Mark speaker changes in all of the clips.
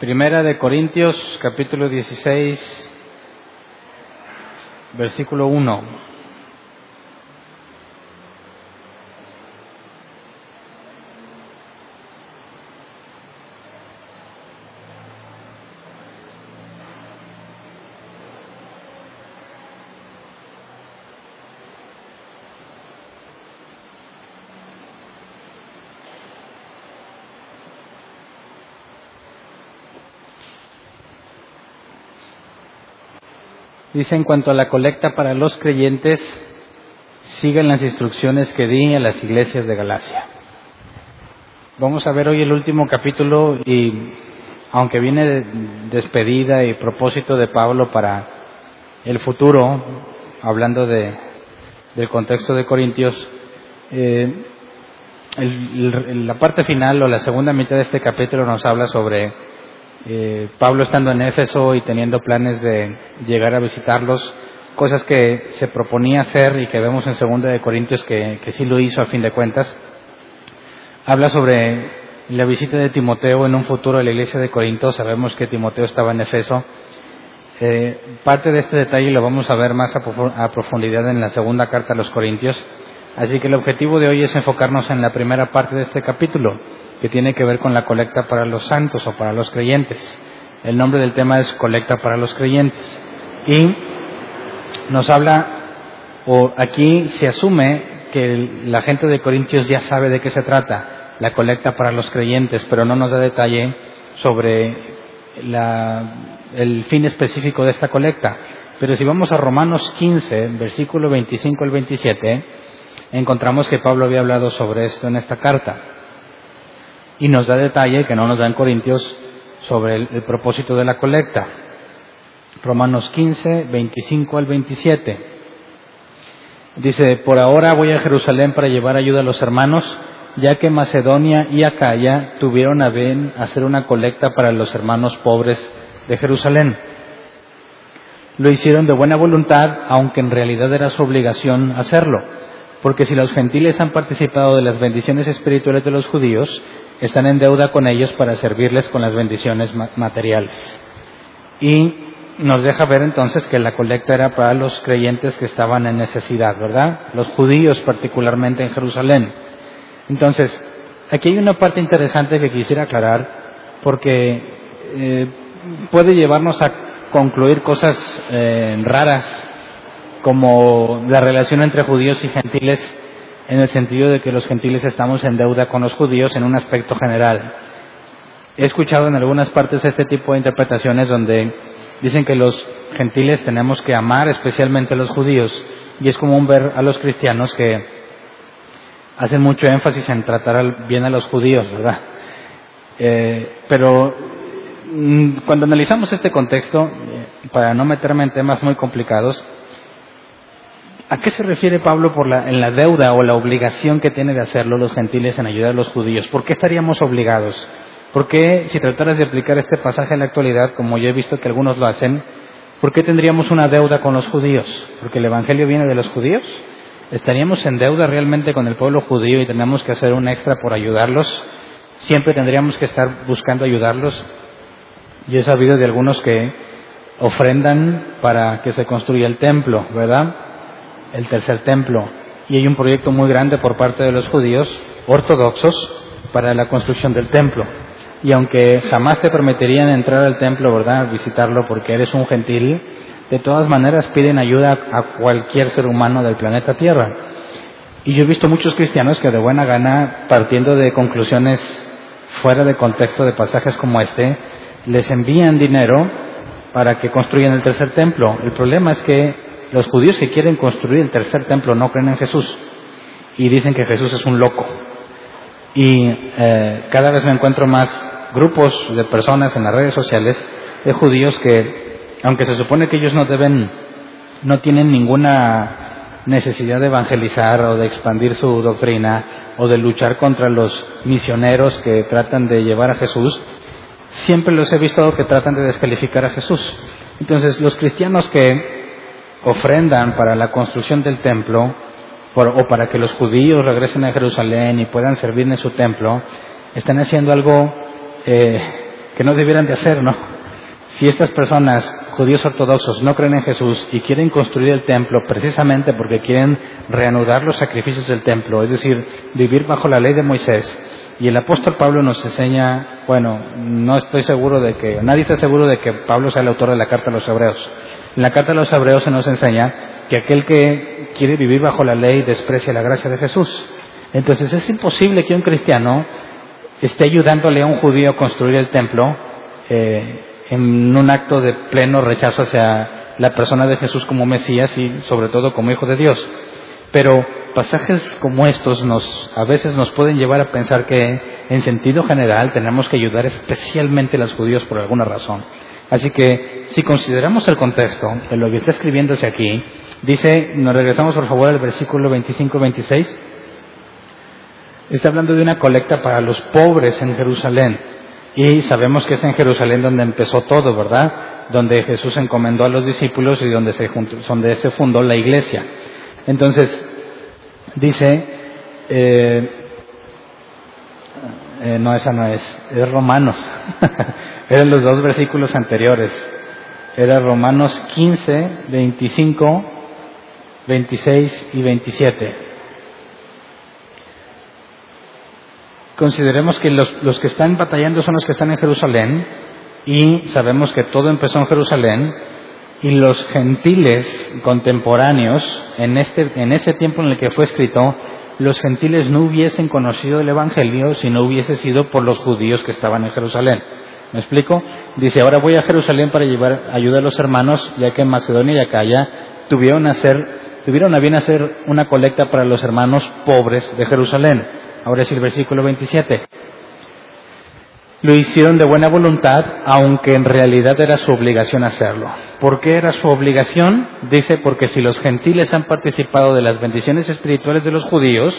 Speaker 1: Primera de Corintios, capítulo 16, versículo 1. Dice en cuanto a la colecta para los creyentes, sigan las instrucciones que di a las iglesias de Galacia. Vamos a ver hoy el último capítulo y aunque viene de despedida y propósito de Pablo para el futuro, hablando de, del contexto de Corintios, eh, la parte final o la segunda mitad de este capítulo nos habla sobre eh, Pablo estando en Éfeso y teniendo planes de llegar a visitarlos, cosas que se proponía hacer y que vemos en Segunda de Corintios que, que sí lo hizo a fin de cuentas. Habla sobre la visita de Timoteo en un futuro a la iglesia de Corinto. Sabemos que Timoteo estaba en Efeso. Eh, parte de este detalle lo vamos a ver más a profundidad en la segunda carta a los Corintios. Así que el objetivo de hoy es enfocarnos en la primera parte de este capítulo, que tiene que ver con la colecta para los santos o para los creyentes. El nombre del tema es colecta para los creyentes. Y nos habla, o aquí se asume que la gente de Corintios ya sabe de qué se trata, la colecta para los creyentes, pero no nos da detalle sobre la- el fin específico de esta colecta. Pero si vamos a Romanos 15, versículo 25 al 27, encontramos que Pablo había hablado sobre esto en esta carta. Y nos da detalle que no nos da en Corintios sobre el, el propósito de la colecta. Romanos 15, 25 al 27. Dice, por ahora voy a Jerusalén para llevar ayuda a los hermanos, ya que Macedonia y Acaya tuvieron a bien hacer una colecta para los hermanos pobres de Jerusalén. Lo hicieron de buena voluntad, aunque en realidad era su obligación hacerlo, porque si los gentiles han participado de las bendiciones espirituales de los judíos, están en deuda con ellos para servirles con las bendiciones ma- materiales. Y nos deja ver entonces que la colecta era para los creyentes que estaban en necesidad, ¿verdad? Los judíos particularmente en Jerusalén. Entonces, aquí hay una parte interesante que quisiera aclarar porque eh, puede llevarnos a concluir cosas eh, raras como la relación entre judíos y gentiles en el sentido de que los gentiles estamos en deuda con los judíos en un aspecto general. He escuchado en algunas partes este tipo de interpretaciones donde dicen que los gentiles tenemos que amar especialmente a los judíos y es común ver a los cristianos que hacen mucho énfasis en tratar bien a los judíos, ¿verdad? Eh, pero mm, cuando analizamos este contexto, eh, para no meterme en temas muy complicados, ¿a qué se refiere Pablo por la, en la deuda o la obligación que tiene de hacerlo los gentiles en ayudar a los judíos? ¿Por qué estaríamos obligados? ¿Por qué, si trataras de aplicar este pasaje en la actualidad, como yo he visto que algunos lo hacen, ¿por qué tendríamos una deuda con los judíos? ¿Porque el Evangelio viene de los judíos? ¿Estaríamos en deuda realmente con el pueblo judío y tenemos que hacer un extra por ayudarlos? ¿Siempre tendríamos que estar buscando ayudarlos? Yo he sabido de algunos que ofrendan para que se construya el templo, ¿verdad? El tercer templo. Y hay un proyecto muy grande por parte de los judíos ortodoxos para la construcción del templo. Y aunque jamás te permitirían entrar al templo, ¿verdad? Visitarlo porque eres un gentil, de todas maneras piden ayuda a cualquier ser humano del planeta Tierra. Y yo he visto muchos cristianos que de buena gana, partiendo de conclusiones fuera de contexto de pasajes como este, les envían dinero para que construyan el tercer templo. El problema es que los judíos que quieren construir el tercer templo no creen en Jesús. y dicen que Jesús es un loco. Y eh, cada vez me encuentro más grupos de personas en las redes sociales de judíos que, aunque se supone que ellos no deben, no tienen ninguna necesidad de evangelizar o de expandir su doctrina o de luchar contra los misioneros que tratan de llevar a Jesús, siempre los he visto que tratan de descalificar a Jesús. Entonces, los cristianos que ofrendan para la construcción del templo o para que los judíos regresen a Jerusalén y puedan servir en su templo, están haciendo algo eh, que no debieran de hacer, ¿no? Si estas personas, judíos ortodoxos, no creen en Jesús y quieren construir el templo precisamente porque quieren reanudar los sacrificios del templo, es decir, vivir bajo la ley de Moisés, y el apóstol Pablo nos enseña, bueno, no estoy seguro de que, nadie está seguro de que Pablo sea el autor de la carta a los hebreos. En la carta a los hebreos se nos enseña que aquel que quiere vivir bajo la ley desprecia la gracia de Jesús. Entonces es imposible que un cristiano esté ayudándole a un judío a construir el templo eh, en un acto de pleno rechazo hacia la persona de Jesús como Mesías y sobre todo como Hijo de Dios. Pero pasajes como estos nos, a veces nos pueden llevar a pensar que en sentido general tenemos que ayudar especialmente a los judíos por alguna razón. Así que si consideramos el contexto de lo que está escribiéndose aquí, dice, nos regresamos por favor al versículo 25-26, está hablando de una colecta para los pobres en Jerusalén. Y sabemos que es en Jerusalén donde empezó todo, ¿verdad? Donde Jesús encomendó a los discípulos y donde se, donde se fundó la iglesia. Entonces, dice, eh, eh, no, esa no es, es Romanos. Eran los dos versículos anteriores. Era Romanos 15, 25, 26 y 27. Consideremos que los, los que están batallando son los que están en Jerusalén y sabemos que todo empezó en Jerusalén y los gentiles contemporáneos, en, este, en ese tiempo en el que fue escrito, los gentiles no hubiesen conocido el Evangelio si no hubiese sido por los judíos que estaban en Jerusalén. ¿Me explico? Dice, ahora voy a Jerusalén para llevar ayuda a los hermanos, ya que en Macedonia y Acaya tuvieron, a hacer, tuvieron a bien hacer una colecta para los hermanos pobres de Jerusalén. Ahora es el versículo 27 lo hicieron de buena voluntad, aunque en realidad era su obligación hacerlo. ¿Por qué era su obligación? Dice, porque si los gentiles han participado de las bendiciones espirituales de los judíos,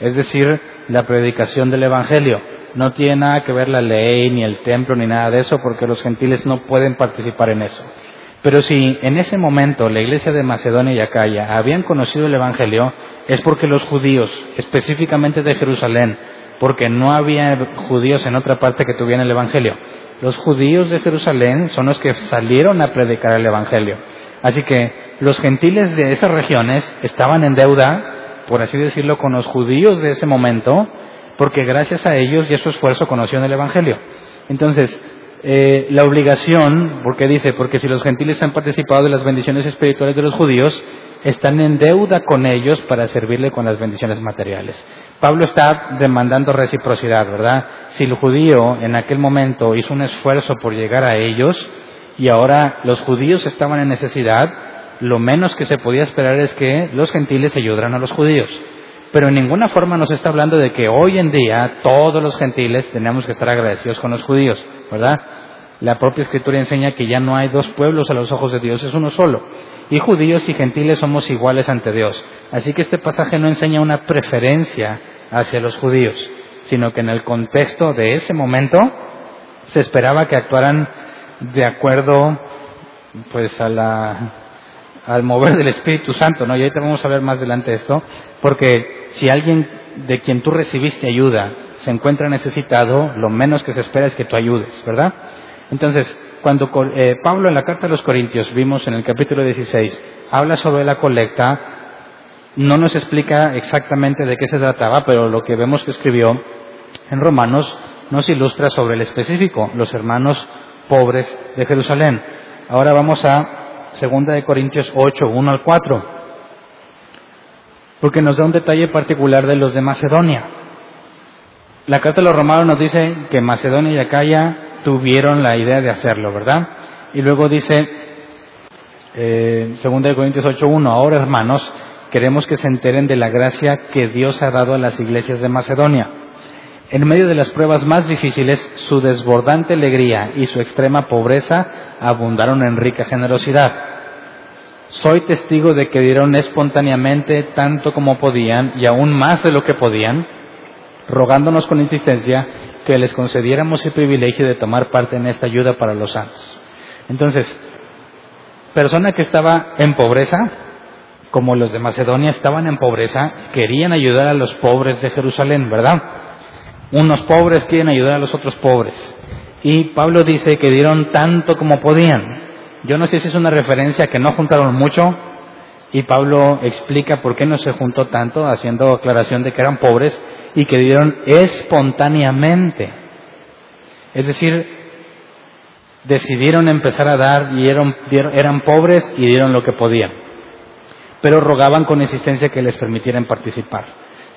Speaker 1: es decir, la predicación del Evangelio, no tiene nada que ver la ley, ni el templo, ni nada de eso, porque los gentiles no pueden participar en eso. Pero si en ese momento la iglesia de Macedonia y Acaya habían conocido el Evangelio, es porque los judíos, específicamente de Jerusalén, porque no había judíos en otra parte que tuvieran el Evangelio. Los judíos de Jerusalén son los que salieron a predicar el Evangelio. Así que los gentiles de esas regiones estaban en deuda, por así decirlo, con los judíos de ese momento, porque gracias a ellos y a su esfuerzo conocieron el Evangelio. Entonces, eh, la obligación, porque dice, porque si los gentiles han participado de las bendiciones espirituales de los judíos, están en deuda con ellos para servirle con las bendiciones materiales. Pablo está demandando reciprocidad, ¿verdad? Si el judío en aquel momento hizo un esfuerzo por llegar a ellos y ahora los judíos estaban en necesidad, lo menos que se podía esperar es que los gentiles ayudaran a los judíos. Pero en ninguna forma nos está hablando de que hoy en día todos los gentiles tenemos que estar agradecidos con los judíos, ¿verdad? La propia escritura enseña que ya no hay dos pueblos a los ojos de Dios, es uno solo. Y judíos y gentiles somos iguales ante Dios. Así que este pasaje no enseña una preferencia hacia los judíos, sino que en el contexto de ese momento se esperaba que actuaran de acuerdo pues a la, al mover del Espíritu Santo, ¿no? Y ahorita vamos a ver más adelante esto, porque si alguien de quien tú recibiste ayuda se encuentra necesitado, lo menos que se espera es que tú ayudes, ¿verdad? Entonces, cuando eh, Pablo en la carta a los Corintios vimos en el capítulo 16, habla sobre la colecta, no nos explica exactamente de qué se trataba, pero lo que vemos que escribió en Romanos nos ilustra sobre el específico, los hermanos pobres de Jerusalén. Ahora vamos a 2 de Corintios 8, 1 al 4, porque nos da un detalle particular de los de Macedonia. La carta de los romanos nos dice que Macedonia y Acaya tuvieron la idea de hacerlo, ¿verdad? Y luego dice, eh, 2 Corintios 8.1, ahora hermanos, queremos que se enteren de la gracia que Dios ha dado a las iglesias de Macedonia. En medio de las pruebas más difíciles, su desbordante alegría y su extrema pobreza abundaron en rica generosidad. Soy testigo de que dieron espontáneamente tanto como podían y aún más de lo que podían, rogándonos con insistencia que les concediéramos el privilegio de tomar parte en esta ayuda para los santos. Entonces, persona que estaba en pobreza, como los de Macedonia estaban en pobreza, querían ayudar a los pobres de Jerusalén, ¿verdad? Unos pobres quieren ayudar a los otros pobres. Y Pablo dice que dieron tanto como podían. Yo no sé si es una referencia que no juntaron mucho y Pablo explica por qué no se juntó tanto, haciendo aclaración de que eran pobres y que dieron espontáneamente. Es decir, decidieron empezar a dar y eran, pobres y dieron lo que podían. Pero rogaban con insistencia que les permitieran participar.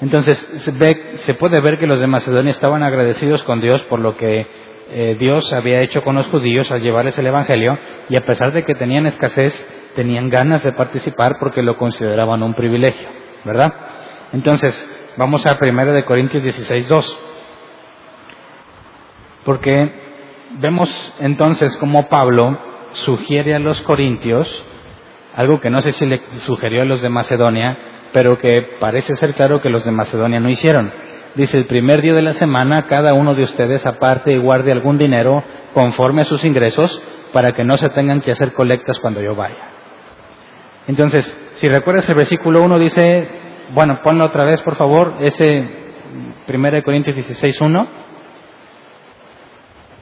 Speaker 1: Entonces, se, ve, se puede ver que los de Macedonia estaban agradecidos con Dios por lo que eh, Dios había hecho con los judíos al llevarles el Evangelio y a pesar de que tenían escasez, tenían ganas de participar porque lo consideraban un privilegio, ¿verdad? Entonces, vamos a 1 de Corintios 16, 2. Porque vemos entonces cómo Pablo sugiere a los corintios algo que no sé si le sugirió a los de Macedonia, pero que parece ser claro que los de Macedonia no hicieron. Dice, el primer día de la semana cada uno de ustedes aparte y guarde algún dinero conforme a sus ingresos para que no se tengan que hacer colectas cuando yo vaya. Entonces, si recuerdas el versículo 1 dice, bueno, ponlo otra vez por favor, ese 1 Corintios 16, 1,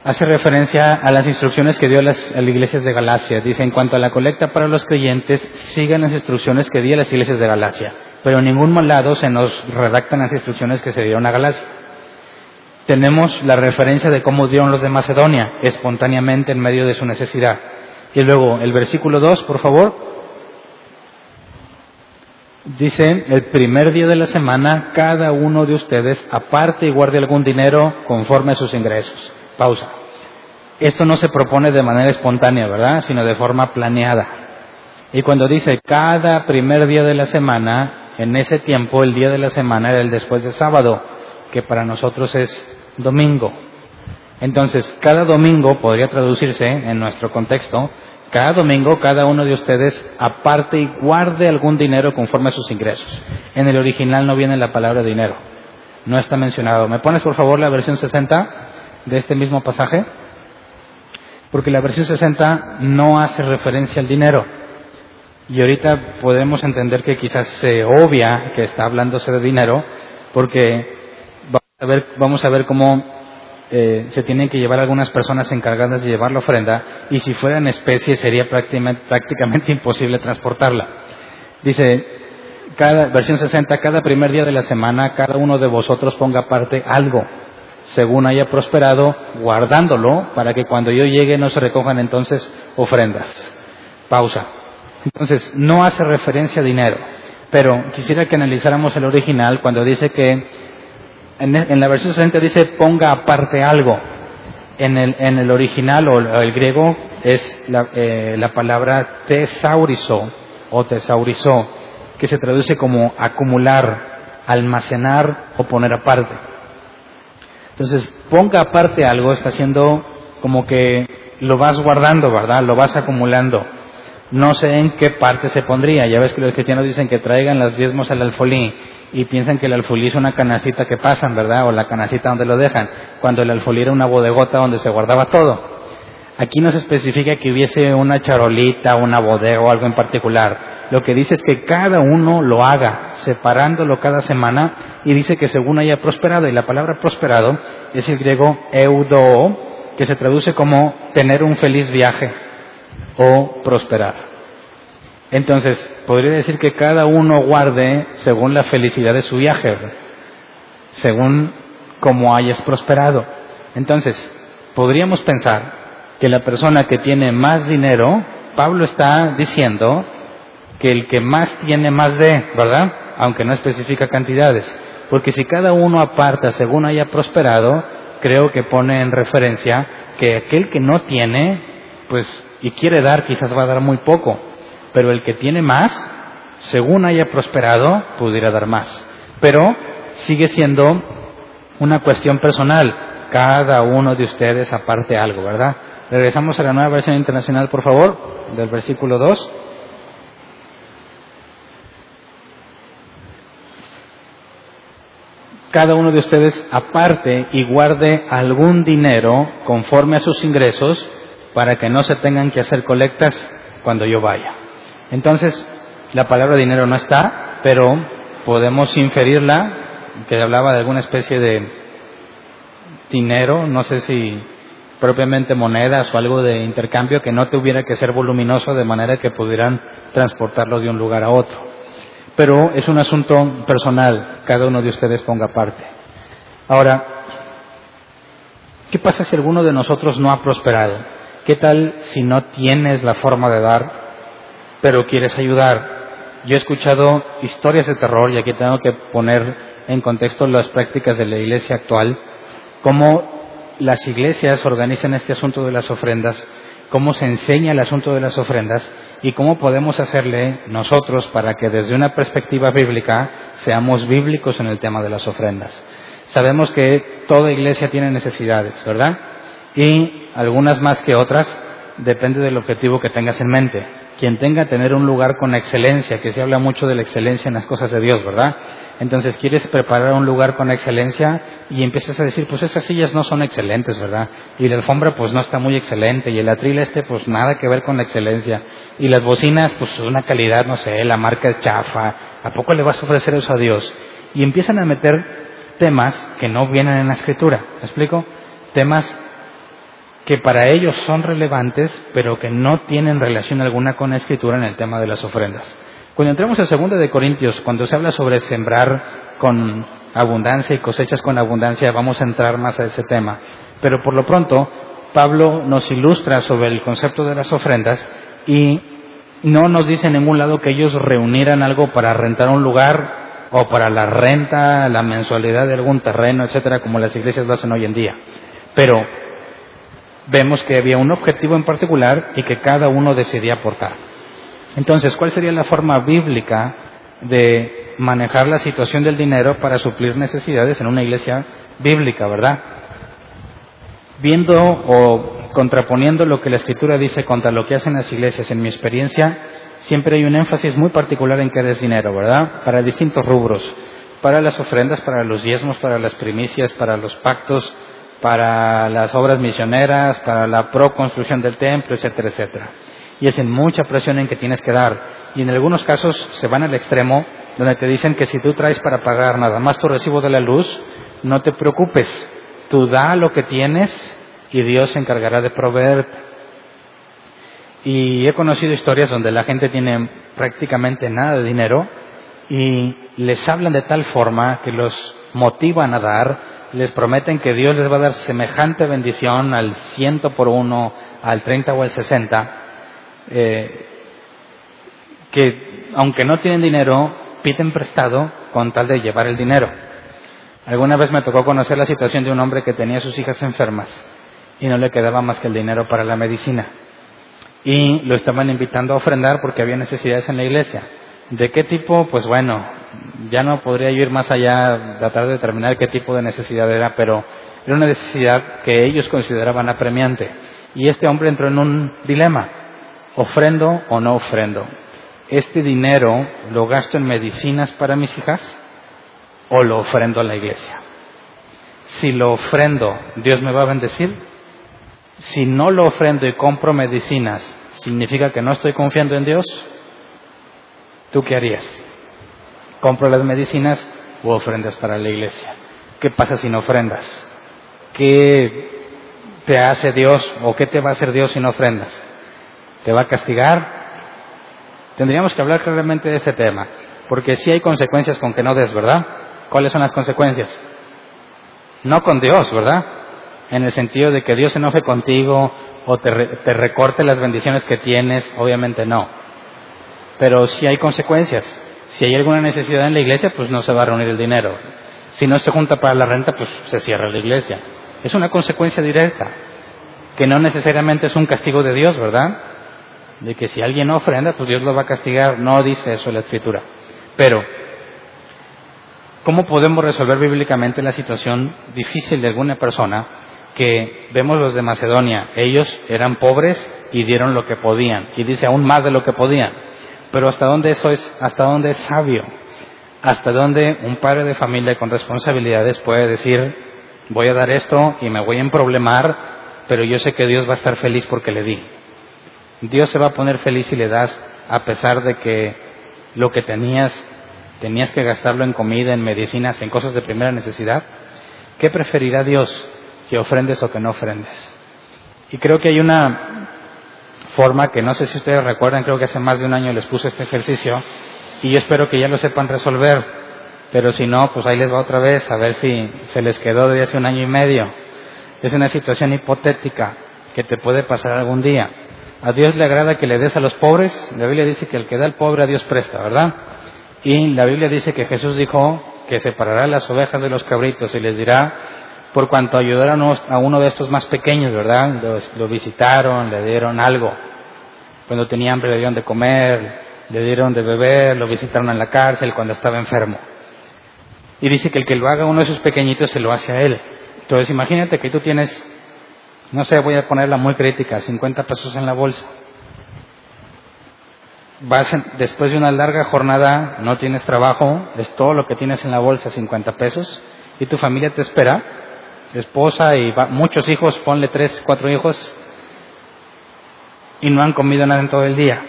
Speaker 1: hace referencia a las instrucciones que dio las, a las, iglesias de Galacia. Dice, en cuanto a la colecta para los creyentes, sigan las instrucciones que di a las iglesias de Galacia pero en ningún lado se nos redactan las instrucciones que se dieron a Galacia. Tenemos la referencia de cómo dieron los de Macedonia, espontáneamente en medio de su necesidad. Y luego, el versículo 2, por favor. Dice, el primer día de la semana, cada uno de ustedes aparte y guarde algún dinero conforme a sus ingresos. Pausa. Esto no se propone de manera espontánea, ¿verdad? Sino de forma planeada. Y cuando dice cada primer día de la semana, en ese tiempo el día de la semana era el después de sábado, que para nosotros es domingo. Entonces, cada domingo podría traducirse en nuestro contexto, cada domingo cada uno de ustedes aparte y guarde algún dinero conforme a sus ingresos. En el original no viene la palabra dinero, no está mencionado. ¿Me pones por favor la versión 60 de este mismo pasaje? Porque la versión 60 no hace referencia al dinero. Y ahorita podemos entender que quizás se obvia que está hablándose de dinero, porque vamos a ver, vamos a ver cómo eh, se tienen que llevar algunas personas encargadas de llevar la ofrenda, y si fuera en especie sería prácticamente, imposible transportarla. Dice, cada, versión 60, cada primer día de la semana, cada uno de vosotros ponga aparte algo, según haya prosperado, guardándolo, para que cuando yo llegue no se recojan entonces ofrendas. Pausa. Entonces, no hace referencia a dinero, pero quisiera que analizáramos el original cuando dice que en, la versión 60 dice ponga aparte algo. En el, en el original o el, griego es la, eh, la palabra tesaurizo o tesaurizo, que se traduce como acumular, almacenar o poner aparte. Entonces, ponga aparte algo, está haciendo como que lo vas guardando, ¿verdad? Lo vas acumulando no sé en qué parte se pondría. Ya ves que los cristianos dicen que traigan las diezmos al alfolí y piensan que el alfolí es una canacita que pasan, ¿verdad? O la canacita donde lo dejan, cuando el alfolí era una bodegota donde se guardaba todo. Aquí no se especifica que hubiese una charolita, una bodega o algo en particular. Lo que dice es que cada uno lo haga, separándolo cada semana, y dice que según haya prosperado, y la palabra prosperado es el griego eudo, que se traduce como tener un feliz viaje o prosperar. Entonces, podría decir que cada uno guarde según la felicidad de su viaje, según cómo hayas prosperado. Entonces, podríamos pensar que la persona que tiene más dinero, Pablo está diciendo que el que más tiene más de, ¿verdad? Aunque no especifica cantidades. Porque si cada uno aparta según haya prosperado, creo que pone en referencia que aquel que no tiene, pues y quiere dar, quizás va a dar muy poco, pero el que tiene más, según haya prosperado, pudiera dar más. Pero sigue siendo una cuestión personal. Cada uno de ustedes aparte algo, ¿verdad? Regresamos a la nueva versión internacional, por favor, del versículo 2. Cada uno de ustedes aparte y guarde algún dinero conforme a sus ingresos para que no se tengan que hacer colectas cuando yo vaya. Entonces, la palabra dinero no está, pero podemos inferirla, que hablaba de alguna especie de dinero, no sé si propiamente monedas o algo de intercambio que no tuviera que ser voluminoso de manera que pudieran transportarlo de un lugar a otro. Pero es un asunto personal, cada uno de ustedes ponga parte. Ahora, ¿qué pasa si alguno de nosotros no ha prosperado? ¿Qué tal si no tienes la forma de dar, pero quieres ayudar? Yo he escuchado historias de terror y aquí tengo que poner en contexto las prácticas de la iglesia actual, cómo las iglesias organizan este asunto de las ofrendas, cómo se enseña el asunto de las ofrendas y cómo podemos hacerle nosotros para que desde una perspectiva bíblica seamos bíblicos en el tema de las ofrendas. Sabemos que toda iglesia tiene necesidades, ¿verdad? Y algunas más que otras, depende del objetivo que tengas en mente. Quien tenga tener un lugar con excelencia, que se habla mucho de la excelencia en las cosas de Dios, ¿verdad? Entonces quieres preparar un lugar con excelencia y empiezas a decir, pues esas sillas no son excelentes, ¿verdad? Y la alfombra pues no está muy excelente y el atril este pues nada que ver con la excelencia. Y las bocinas pues una calidad, no sé, la marca chafa. ¿A poco le vas a ofrecer eso a Dios? Y empiezan a meter temas que no vienen en la escritura. ¿Me explico? Temas que para ellos son relevantes, pero que no tienen relación alguna con la escritura en el tema de las ofrendas. Cuando entremos en segunda de Corintios, cuando se habla sobre sembrar con abundancia y cosechas con abundancia, vamos a entrar más a ese tema. Pero por lo pronto, Pablo nos ilustra sobre el concepto de las ofrendas y no nos dice en ningún lado que ellos reunieran algo para rentar un lugar o para la renta, la mensualidad de algún terreno, etcétera, como las iglesias lo hacen hoy en día. Pero vemos que había un objetivo en particular y que cada uno decidía aportar. Entonces, ¿cuál sería la forma bíblica de manejar la situación del dinero para suplir necesidades en una iglesia bíblica, verdad? Viendo o contraponiendo lo que la escritura dice contra lo que hacen las iglesias, en mi experiencia, siempre hay un énfasis muy particular en que es dinero, ¿verdad? Para distintos rubros, para las ofrendas, para los diezmos, para las primicias, para los pactos, para las obras misioneras, para la proconstrucción del templo, etcétera, etcétera. Y es en mucha presión en que tienes que dar. Y en algunos casos se van al extremo donde te dicen que si tú traes para pagar nada más tu recibo de la luz, no te preocupes, tú da lo que tienes y Dios se encargará de proveerte. Y he conocido historias donde la gente tiene prácticamente nada de dinero y les hablan de tal forma que los motivan a dar, les prometen que Dios les va a dar semejante bendición al ciento por uno, al treinta o al sesenta, eh, que aunque no tienen dinero, piden prestado con tal de llevar el dinero. Alguna vez me tocó conocer la situación de un hombre que tenía sus hijas enfermas y no le quedaba más que el dinero para la medicina. Y lo estaban invitando a ofrendar porque había necesidades en la iglesia. ¿De qué tipo? Pues bueno, ya no podría ir más allá, tratar de determinar qué tipo de necesidad era, pero era una necesidad que ellos consideraban apremiante. Y este hombre entró en un dilema, ofrendo o no ofrendo. ¿Este dinero lo gasto en medicinas para mis hijas o lo ofrendo a la iglesia? Si lo ofrendo, ¿Dios me va a bendecir? Si no lo ofrendo y compro medicinas, ¿significa que no estoy confiando en Dios? ¿Tú qué harías? ¿Compro las medicinas o ofrendas para la iglesia? ¿Qué pasa si no ofrendas? ¿Qué te hace Dios o qué te va a hacer Dios si no ofrendas? ¿Te va a castigar? Tendríamos que hablar claramente de este tema, porque si hay consecuencias con que no des, ¿verdad? ¿Cuáles son las consecuencias? No con Dios, ¿verdad? En el sentido de que Dios se enoje contigo o te, te recorte las bendiciones que tienes, obviamente no. Pero si hay consecuencias. Si hay alguna necesidad en la iglesia, pues no se va a reunir el dinero. Si no se junta para la renta, pues se cierra la iglesia. Es una consecuencia directa, que no necesariamente es un castigo de Dios, ¿verdad? de que si alguien no ofrenda, pues Dios lo va a castigar. No dice eso la Escritura. Pero, ¿cómo podemos resolver bíblicamente la situación difícil de alguna persona que vemos los de Macedonia? Ellos eran pobres y dieron lo que podían. Y dice aún más de lo que podían. Pero ¿hasta dónde eso es, hasta dónde es sabio? ¿Hasta dónde un padre de familia con responsabilidades puede decir, voy a dar esto y me voy a emproblemar, pero yo sé que Dios va a estar feliz porque le di? Dios se va a poner feliz si le das, a pesar de que lo que tenías, tenías que gastarlo en comida, en medicinas, en cosas de primera necesidad. ¿Qué preferirá Dios? ¿Que ofrendes o que no ofrendes? Y creo que hay una forma que no sé si ustedes recuerdan, creo que hace más de un año les puse este ejercicio y yo espero que ya lo sepan resolver, pero si no, pues ahí les va otra vez a ver si se les quedó de hace un año y medio. Es una situación hipotética que te puede pasar algún día. A Dios le agrada que le des a los pobres. La Biblia dice que el que da al pobre a Dios presta, ¿verdad? Y la Biblia dice que Jesús dijo que separará las ovejas de los cabritos y les dirá, por cuanto ayudaron a uno de estos más pequeños, ¿verdad? lo visitaron, le dieron algo. Cuando tenía hambre le dieron de comer, le dieron de beber, lo visitaron en la cárcel cuando estaba enfermo. Y dice que el que lo haga uno de esos pequeñitos se lo hace a él. Entonces imagínate que tú tienes no sé, voy a ponerla muy crítica, 50 pesos en la bolsa. Vas después de una larga jornada, no tienes trabajo, es todo lo que tienes en la bolsa, 50 pesos, y tu familia te espera, esposa y muchos hijos, ponle tres, cuatro hijos, y no han comido nada en todo el día.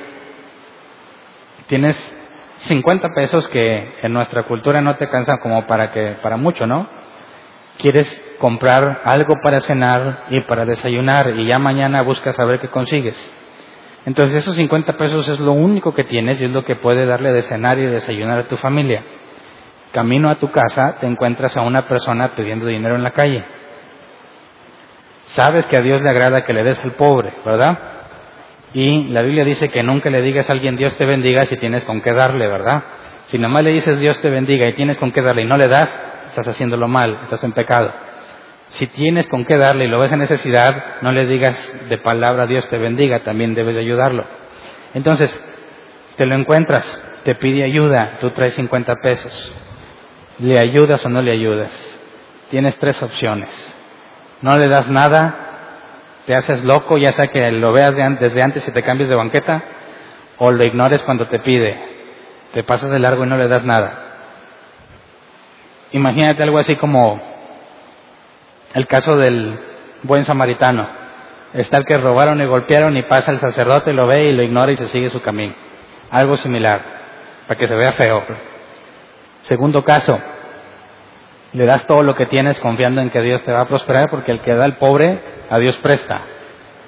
Speaker 1: Tienes 50 pesos que en nuestra cultura no te cansan como para que, para mucho, ¿no? quieres comprar algo para cenar y para desayunar y ya mañana buscas saber qué consigues. Entonces esos 50 pesos es lo único que tienes y es lo que puede darle de cenar y desayunar a tu familia. Camino a tu casa te encuentras a una persona pidiendo dinero en la calle. Sabes que a Dios le agrada que le des al pobre, ¿verdad? Y la Biblia dice que nunca le digas a alguien Dios te bendiga si tienes con qué darle, ¿verdad? Si nomás le dices Dios te bendiga y tienes con qué darle y no le das, estás haciéndolo mal, estás en pecado. Si tienes con qué darle y lo ves en necesidad, no le digas de palabra Dios te bendiga, también debes de ayudarlo. Entonces, te lo encuentras, te pide ayuda, tú traes 50 pesos. ¿Le ayudas o no le ayudas? Tienes tres opciones. No le das nada, te haces loco, ya sea que lo veas desde antes y te cambies de banqueta, o lo ignores cuando te pide. Te pasas de largo y no le das nada. Imagínate algo así como el caso del buen samaritano. Está el que robaron y golpearon y pasa el sacerdote, lo ve y lo ignora y se sigue su camino. Algo similar, para que se vea feo. Segundo caso, le das todo lo que tienes confiando en que Dios te va a prosperar porque el que da al pobre, a Dios presta.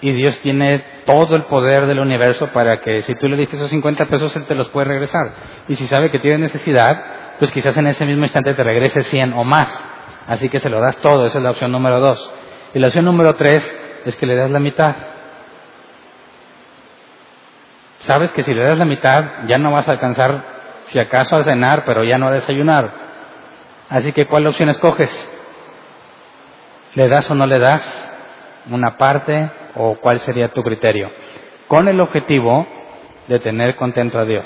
Speaker 1: Y Dios tiene todo el poder del universo para que si tú le diste esos 50 pesos, Él te los puede regresar. Y si sabe que tiene necesidad, pues quizás en ese mismo instante te regrese 100 o más. Así que se lo das todo, esa es la opción número dos. Y la opción número tres es que le das la mitad. Sabes que si le das la mitad ya no vas a alcanzar, si acaso a cenar, pero ya no a desayunar. Así que ¿cuál opción escoges? ¿Le das o no le das una parte o cuál sería tu criterio? Con el objetivo de tener contento a Dios.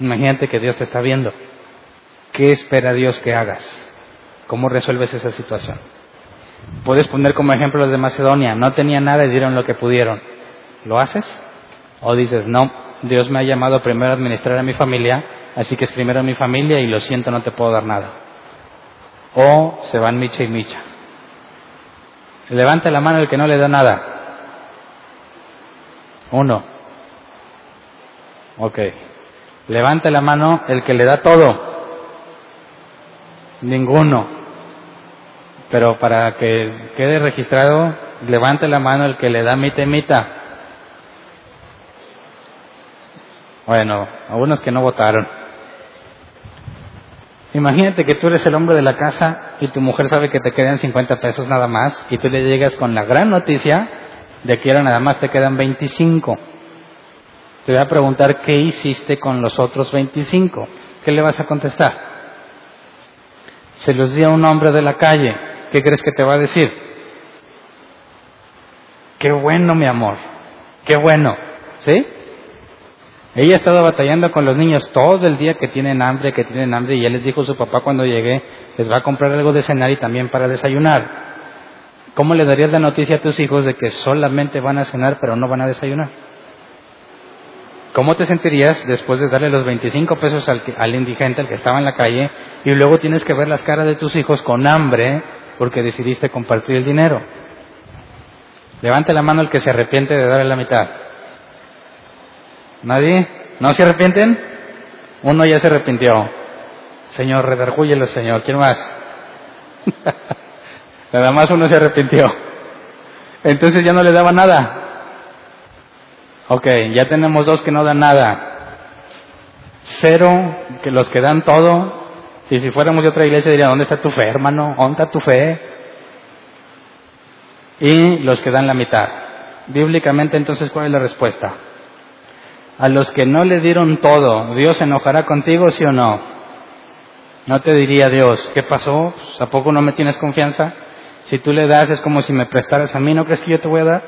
Speaker 1: Imagínate que Dios te está viendo. ¿Qué espera Dios que hagas? ¿Cómo resuelves esa situación? Puedes poner como ejemplo los de Macedonia. No tenían nada y dieron lo que pudieron. ¿Lo haces? O dices, no, Dios me ha llamado primero a administrar a mi familia, así que es primero mi familia y lo siento, no te puedo dar nada. O se van micha y micha. Levante la mano el que no le da nada. Uno. Ok. Levante la mano el que le da todo. Ninguno. Pero para que quede registrado, levante la mano el que le da mita y Bueno, algunos que no votaron. Imagínate que tú eres el hombre de la casa y tu mujer sabe que te quedan 50 pesos nada más y tú le llegas con la gran noticia de que ahora nada más te quedan 25. Te voy a preguntar qué hiciste con los otros 25. ¿Qué le vas a contestar? Se los di a un hombre de la calle. ¿Qué crees que te va a decir? Qué bueno, mi amor. Qué bueno. ¿Sí? Ella ha estado batallando con los niños todo el día que tienen hambre, que tienen hambre, y él les dijo a su papá cuando llegue, les va a comprar algo de cenar y también para desayunar. ¿Cómo le darías la noticia a tus hijos de que solamente van a cenar pero no van a desayunar? ¿Cómo te sentirías después de darle los 25 pesos al, al, indigente, al que estaba en la calle, y luego tienes que ver las caras de tus hijos con hambre porque decidiste compartir el dinero? Levante la mano el que se arrepiente de darle la mitad. ¿Nadie? ¿No se arrepienten? Uno ya se arrepintió. Señor, redargúyelo, Señor. ¿Quién más? Nada más uno se arrepintió. Entonces ya no le daba nada. Ok, ya tenemos dos que no dan nada. Cero, que los que dan todo. Y si fuéramos de otra iglesia diría, ¿dónde está tu fe, hermano? ¿Dónde está tu fe? Y los que dan la mitad. Bíblicamente entonces, ¿cuál es la respuesta? A los que no le dieron todo, ¿Dios se enojará contigo, sí o no? No te diría Dios, ¿qué pasó? Pues, ¿A poco no me tienes confianza? Si tú le das es como si me prestaras a mí, ¿no crees que yo te voy a dar?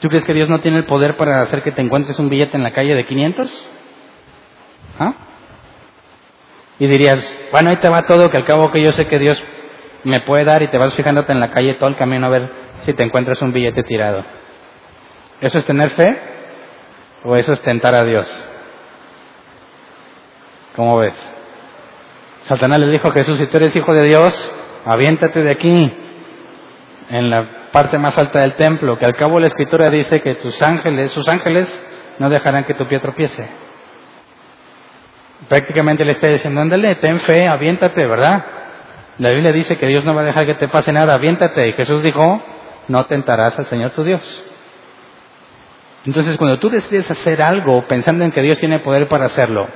Speaker 1: ¿Tú crees que Dios no tiene el poder para hacer que te encuentres un billete en la calle de 500? ¿Ah? Y dirías, bueno, ahí te va todo, que al cabo que yo sé que Dios me puede dar y te vas fijándote en la calle todo el camino a ver si te encuentras un billete tirado. ¿Eso es tener fe? ¿O eso es tentar a Dios? ¿Cómo ves? Satanás le dijo a Jesús, si tú eres hijo de Dios, aviéntate de aquí, en la parte más alta del templo, que al cabo la escritura dice que tus ángeles, sus ángeles, no dejarán que tu pie tropiece. Prácticamente le está diciendo, ándale, ten fe, aviéntate, ¿verdad? La Biblia dice que Dios no va a dejar que te pase nada, aviéntate. Y Jesús dijo, no tentarás al Señor tu Dios. Entonces, cuando tú decides hacer algo pensando en que Dios tiene poder para hacerlo,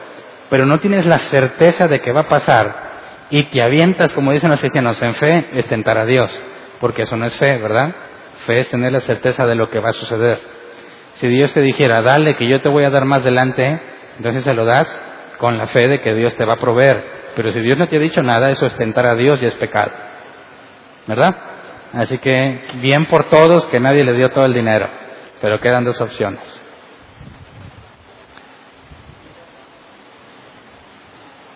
Speaker 1: pero no tienes la certeza de que va a pasar y te avientas, como dicen los cristianos, en fe, es tentar a Dios, porque eso no es fe, ¿verdad? Fe es tener la certeza de lo que va a suceder. Si Dios te dijera, dale que yo te voy a dar más delante, entonces se lo das con la fe de que Dios te va a proveer. Pero si Dios no te ha dicho nada, eso es tentar a Dios y es pecado. ¿Verdad? Así que bien por todos que nadie le dio todo el dinero. Pero quedan dos opciones.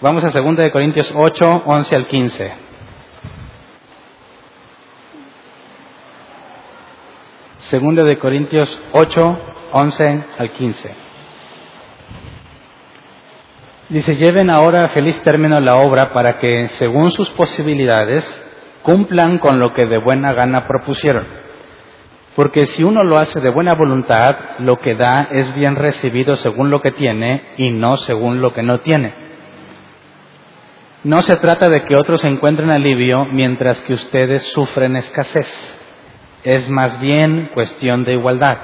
Speaker 1: Vamos a 2 de Corintios 8, 11 al 15. Segunda de Corintios 8, 11 al 15. Dice, lleven ahora a feliz término la obra para que, según sus posibilidades, cumplan con lo que de buena gana propusieron porque si uno lo hace de buena voluntad, lo que da es bien recibido según lo que tiene y no según lo que no tiene. No se trata de que otros encuentren alivio mientras que ustedes sufren escasez. Es más bien cuestión de igualdad.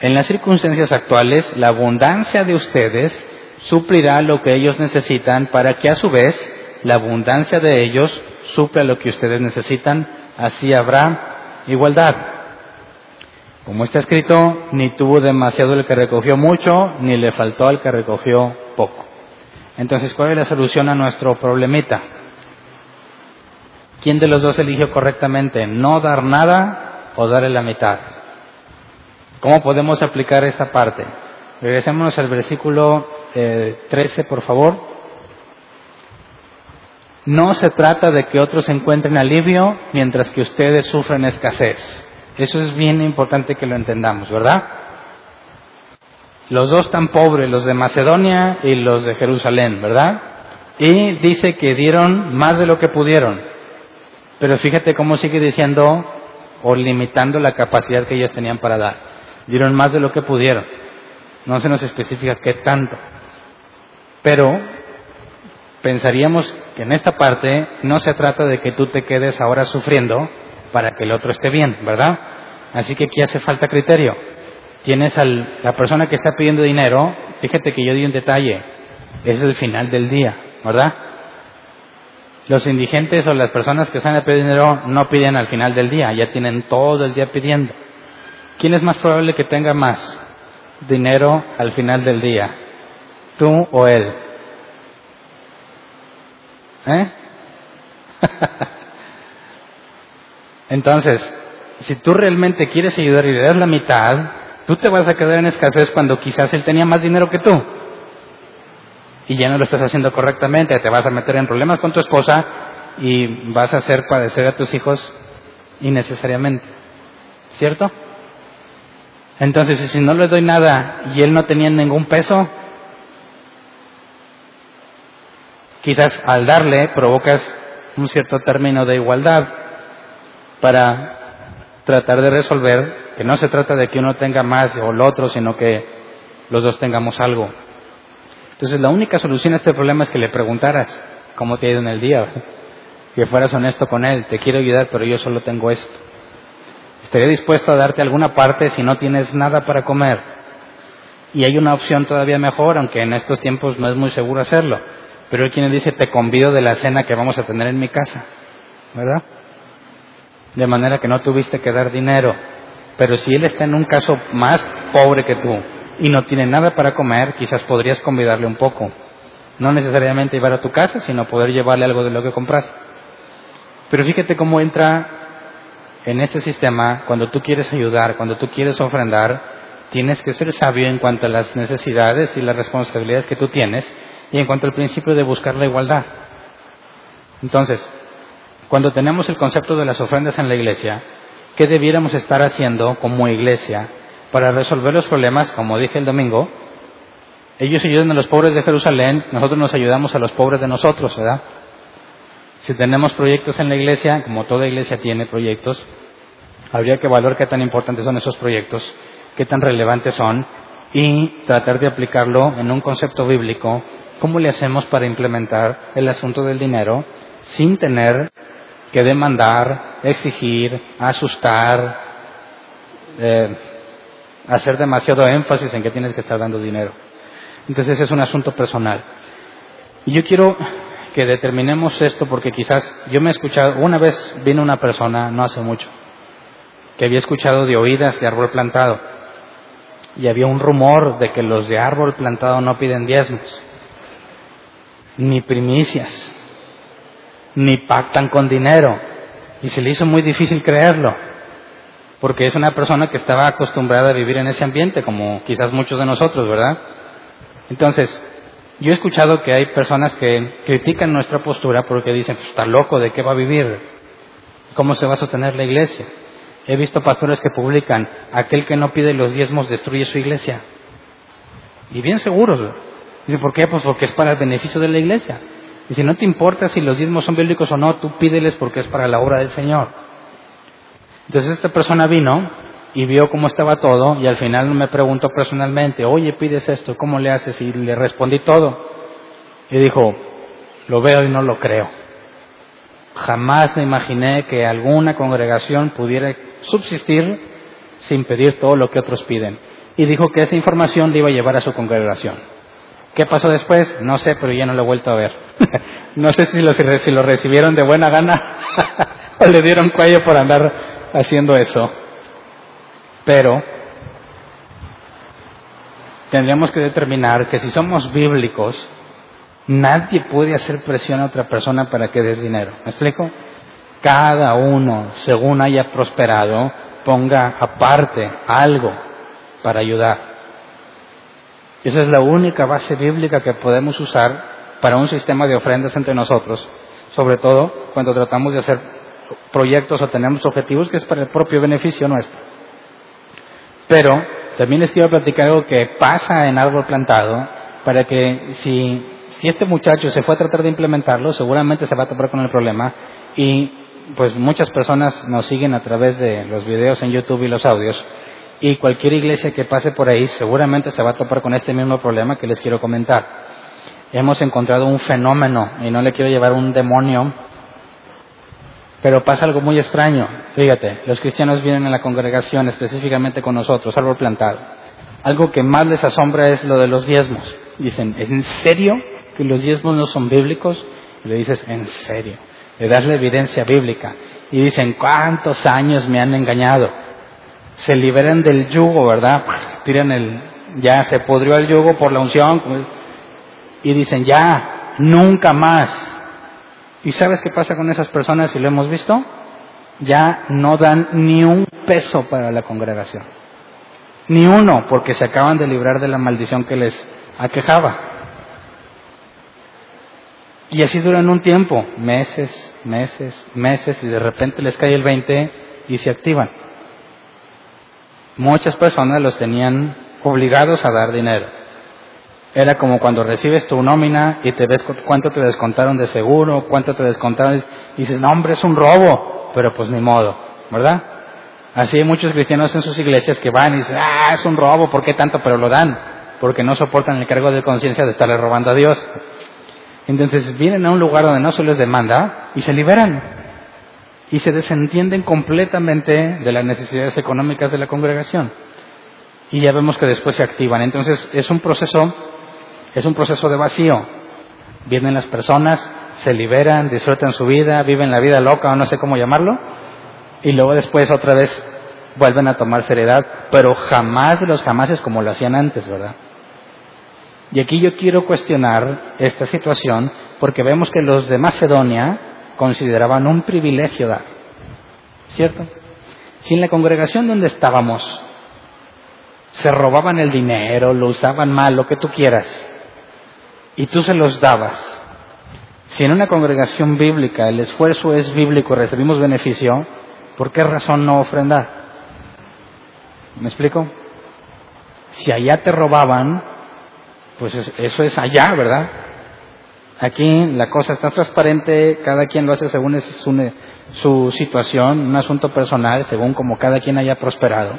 Speaker 1: En las circunstancias actuales, la abundancia de ustedes suplirá lo que ellos necesitan para que a su vez la abundancia de ellos supla lo que ustedes necesitan. Así habrá igualdad. Como está escrito, ni tuvo demasiado el que recogió mucho, ni le faltó al que recogió poco. Entonces, ¿cuál es la solución a nuestro problemita? ¿Quién de los dos eligió correctamente? ¿No dar nada o darle la mitad? ¿Cómo podemos aplicar esta parte? Regresémonos al versículo 13, eh, por favor. No se trata de que otros encuentren alivio mientras que ustedes sufren escasez. Eso es bien importante que lo entendamos, ¿verdad? Los dos tan pobres, los de Macedonia y los de Jerusalén, ¿verdad? Y dice que dieron más de lo que pudieron. Pero fíjate cómo sigue diciendo o limitando la capacidad que ellos tenían para dar. Dieron más de lo que pudieron. No se nos especifica qué tanto. Pero pensaríamos que en esta parte no se trata de que tú te quedes ahora sufriendo, para que el otro esté bien, ¿verdad? Así que aquí hace falta criterio. Tienes a la persona que está pidiendo dinero, fíjate que yo di un detalle, es el final del día, ¿verdad? Los indigentes o las personas que están a pedir dinero no piden al final del día, ya tienen todo el día pidiendo. ¿Quién es más probable que tenga más dinero al final del día? ¿Tú o él? ¿Eh? Entonces, si tú realmente quieres ayudar y le das la mitad, Tú te vas a quedar en escasez cuando quizás él tenía más dinero que tú. Y ya no lo estás haciendo correctamente, te vas a meter en problemas con tu esposa y vas a hacer padecer a tus hijos innecesariamente. ¿Cierto? Entonces, si no le doy nada y él no tenía ningún peso, quizás al darle provocas un cierto término de igualdad para tratar de resolver que no se trata de que uno tenga más o el otro, sino que los dos tengamos algo. Entonces, la única solución a este problema es que le preguntaras cómo te ha ido en el día, que fueras honesto con él, te quiero ayudar, pero yo solo tengo esto. Estaría dispuesto a darte alguna parte si no tienes nada para comer. Y hay una opción todavía mejor, aunque en estos tiempos no es muy seguro hacerlo. Pero hay quien dice, te convido de la cena que vamos a tener en mi casa. ¿Verdad? De manera que no tuviste que dar dinero. Pero si él está en un caso más pobre que tú y no tiene nada para comer, quizás podrías convidarle un poco. No necesariamente llevar a tu casa, sino poder llevarle algo de lo que compras. Pero fíjate cómo entra en este sistema, cuando tú quieres ayudar, cuando tú quieres ofrendar, tienes que ser sabio en cuanto a las necesidades y las responsabilidades que tú tienes y en cuanto al principio de buscar la igualdad. Entonces, cuando tenemos el concepto de las ofrendas en la iglesia, ¿qué debiéramos estar haciendo como iglesia para resolver los problemas, como dije el domingo? Ellos ayudan a los pobres de Jerusalén, nosotros nos ayudamos a los pobres de nosotros, ¿verdad? Si tenemos proyectos en la iglesia, como toda iglesia tiene proyectos, habría que valorar qué tan importantes son esos proyectos, qué tan relevantes son y tratar de aplicarlo en un concepto bíblico, cómo le hacemos para implementar el asunto del dinero sin tener que demandar, exigir, asustar, eh, hacer demasiado énfasis en que tienes que estar dando dinero. Entonces es un asunto personal. Y yo quiero que determinemos esto porque quizás yo me he escuchado, una vez vino una persona, no hace mucho, que había escuchado de oídas de árbol plantado y había un rumor de que los de árbol plantado no piden diezmos, ni primicias, ni pactan con dinero. Y se le hizo muy difícil creerlo, porque es una persona que estaba acostumbrada a vivir en ese ambiente, como quizás muchos de nosotros, ¿verdad? Entonces, yo he escuchado que hay personas que critican nuestra postura porque dicen, pues está loco, ¿de qué va a vivir? ¿Cómo se va a sostener la iglesia? He visto pastores que publican, aquel que no pide los diezmos destruye su iglesia. Y bien seguros. Dice, ¿por qué? Pues porque es para el beneficio de la iglesia. Y si no te importa si los diezmos son bíblicos o no, tú pídeles porque es para la obra del Señor. Entonces esta persona vino y vio cómo estaba todo y al final me preguntó personalmente, oye, pides esto, ¿cómo le haces? Y le respondí todo. Y dijo, lo veo y no lo creo. Jamás me imaginé que alguna congregación pudiera subsistir sin pedir todo lo que otros piden. Y dijo que esa información le iba a llevar a su congregación. ¿Qué pasó después? No sé, pero ya no lo he vuelto a ver. no sé si lo, si lo recibieron de buena gana o le dieron cuello por andar haciendo eso. Pero tendríamos que determinar que si somos bíblicos, nadie puede hacer presión a otra persona para que des dinero. ¿Me explico? Cada uno, según haya prosperado, ponga aparte algo para ayudar. Esa es la única base bíblica que podemos usar para un sistema de ofrendas entre nosotros, sobre todo cuando tratamos de hacer proyectos o tenemos objetivos que es para el propio beneficio nuestro. Pero también les quiero platicar algo que pasa en árbol plantado, para que si, si este muchacho se fue a tratar de implementarlo, seguramente se va a topar con el problema y pues muchas personas nos siguen a través de los videos en YouTube y los audios y cualquier iglesia que pase por ahí seguramente se va a topar con este mismo problema que les quiero comentar. Hemos encontrado un fenómeno y no le quiero llevar un demonio pero pasa algo muy extraño. Fíjate, los cristianos vienen a la congregación, específicamente con nosotros, árbol plantado. Algo que más les asombra es lo de los diezmos. Dicen, ¿es en serio que los diezmos no son bíblicos? Y le dices, en serio. Le das la evidencia bíblica. Y dicen, ¿cuántos años me han engañado? Se liberan del yugo, ¿verdad? Tiran el, ya se pudrió el yugo por la unción. Y dicen, ya, nunca más ¿Y sabes qué pasa con esas personas si lo hemos visto? Ya no dan ni un peso para la congregación. Ni uno, porque se acaban de librar de la maldición que les aquejaba. Y así duran un tiempo, meses, meses, meses, y de repente les cae el 20 y se activan. Muchas personas los tenían obligados a dar dinero. Era como cuando recibes tu nómina y te ves cuánto te descontaron de seguro, cuánto te descontaron, y dices, no hombre, es un robo, pero pues ni modo, ¿verdad? Así hay muchos cristianos en sus iglesias que van y dicen, ah, es un robo, ¿por qué tanto? Pero lo dan, porque no soportan el cargo de conciencia de estarle robando a Dios. Entonces vienen a un lugar donde no se les demanda y se liberan y se desentienden completamente de las necesidades económicas de la congregación. Y ya vemos que después se activan. Entonces es un proceso, es un proceso de vacío. Vienen las personas, se liberan, disfrutan su vida, viven la vida loca o no sé cómo llamarlo, y luego después otra vez vuelven a tomar seriedad, pero jamás de los jamases como lo hacían antes, ¿verdad? Y aquí yo quiero cuestionar esta situación porque vemos que los de Macedonia consideraban un privilegio dar. ¿Cierto? Si en la congregación donde estábamos se robaban el dinero, lo usaban mal, lo que tú quieras, y tú se los dabas, si en una congregación bíblica el esfuerzo es bíblico recibimos beneficio, ¿por qué razón no ofrendar? ¿Me explico? Si allá te robaban, pues eso es allá, ¿verdad? Aquí la cosa está transparente, cada quien lo hace según su, su situación, un asunto personal, según como cada quien haya prosperado.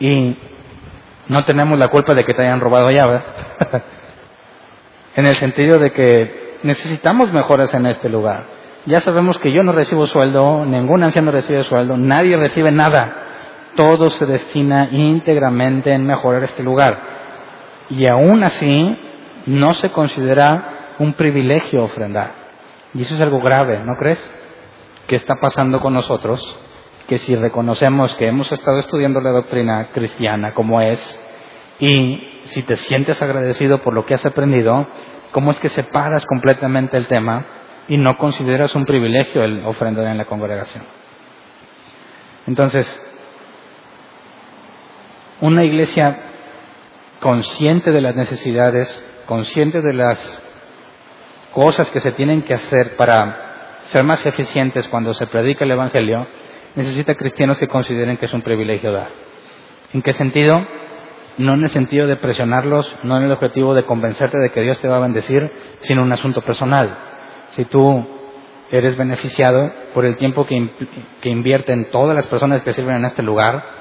Speaker 1: Y no tenemos la culpa de que te hayan robado allá, ¿verdad? en el sentido de que necesitamos mejoras en este lugar. Ya sabemos que yo no recibo sueldo, ningún anciano recibe sueldo, nadie recibe nada. Todo se destina íntegramente en mejorar este lugar y aún así no se considera un privilegio ofrendar. Y eso es algo grave, ¿no crees? ¿Qué está pasando con nosotros? Que si reconocemos que hemos estado estudiando la doctrina cristiana como es, y si te sientes agradecido por lo que has aprendido, ¿cómo es que separas completamente el tema y no consideras un privilegio el ofrendar en la congregación? Entonces, una iglesia consciente de las necesidades, consciente de las cosas que se tienen que hacer para ser más eficientes cuando se predica el Evangelio, necesita cristianos que consideren que es un privilegio dar. ¿En qué sentido? No en el sentido de presionarlos, no en el objetivo de convencerte de que Dios te va a bendecir, sino un asunto personal. Si tú eres beneficiado por el tiempo que, que invierten todas las personas que sirven en este lugar,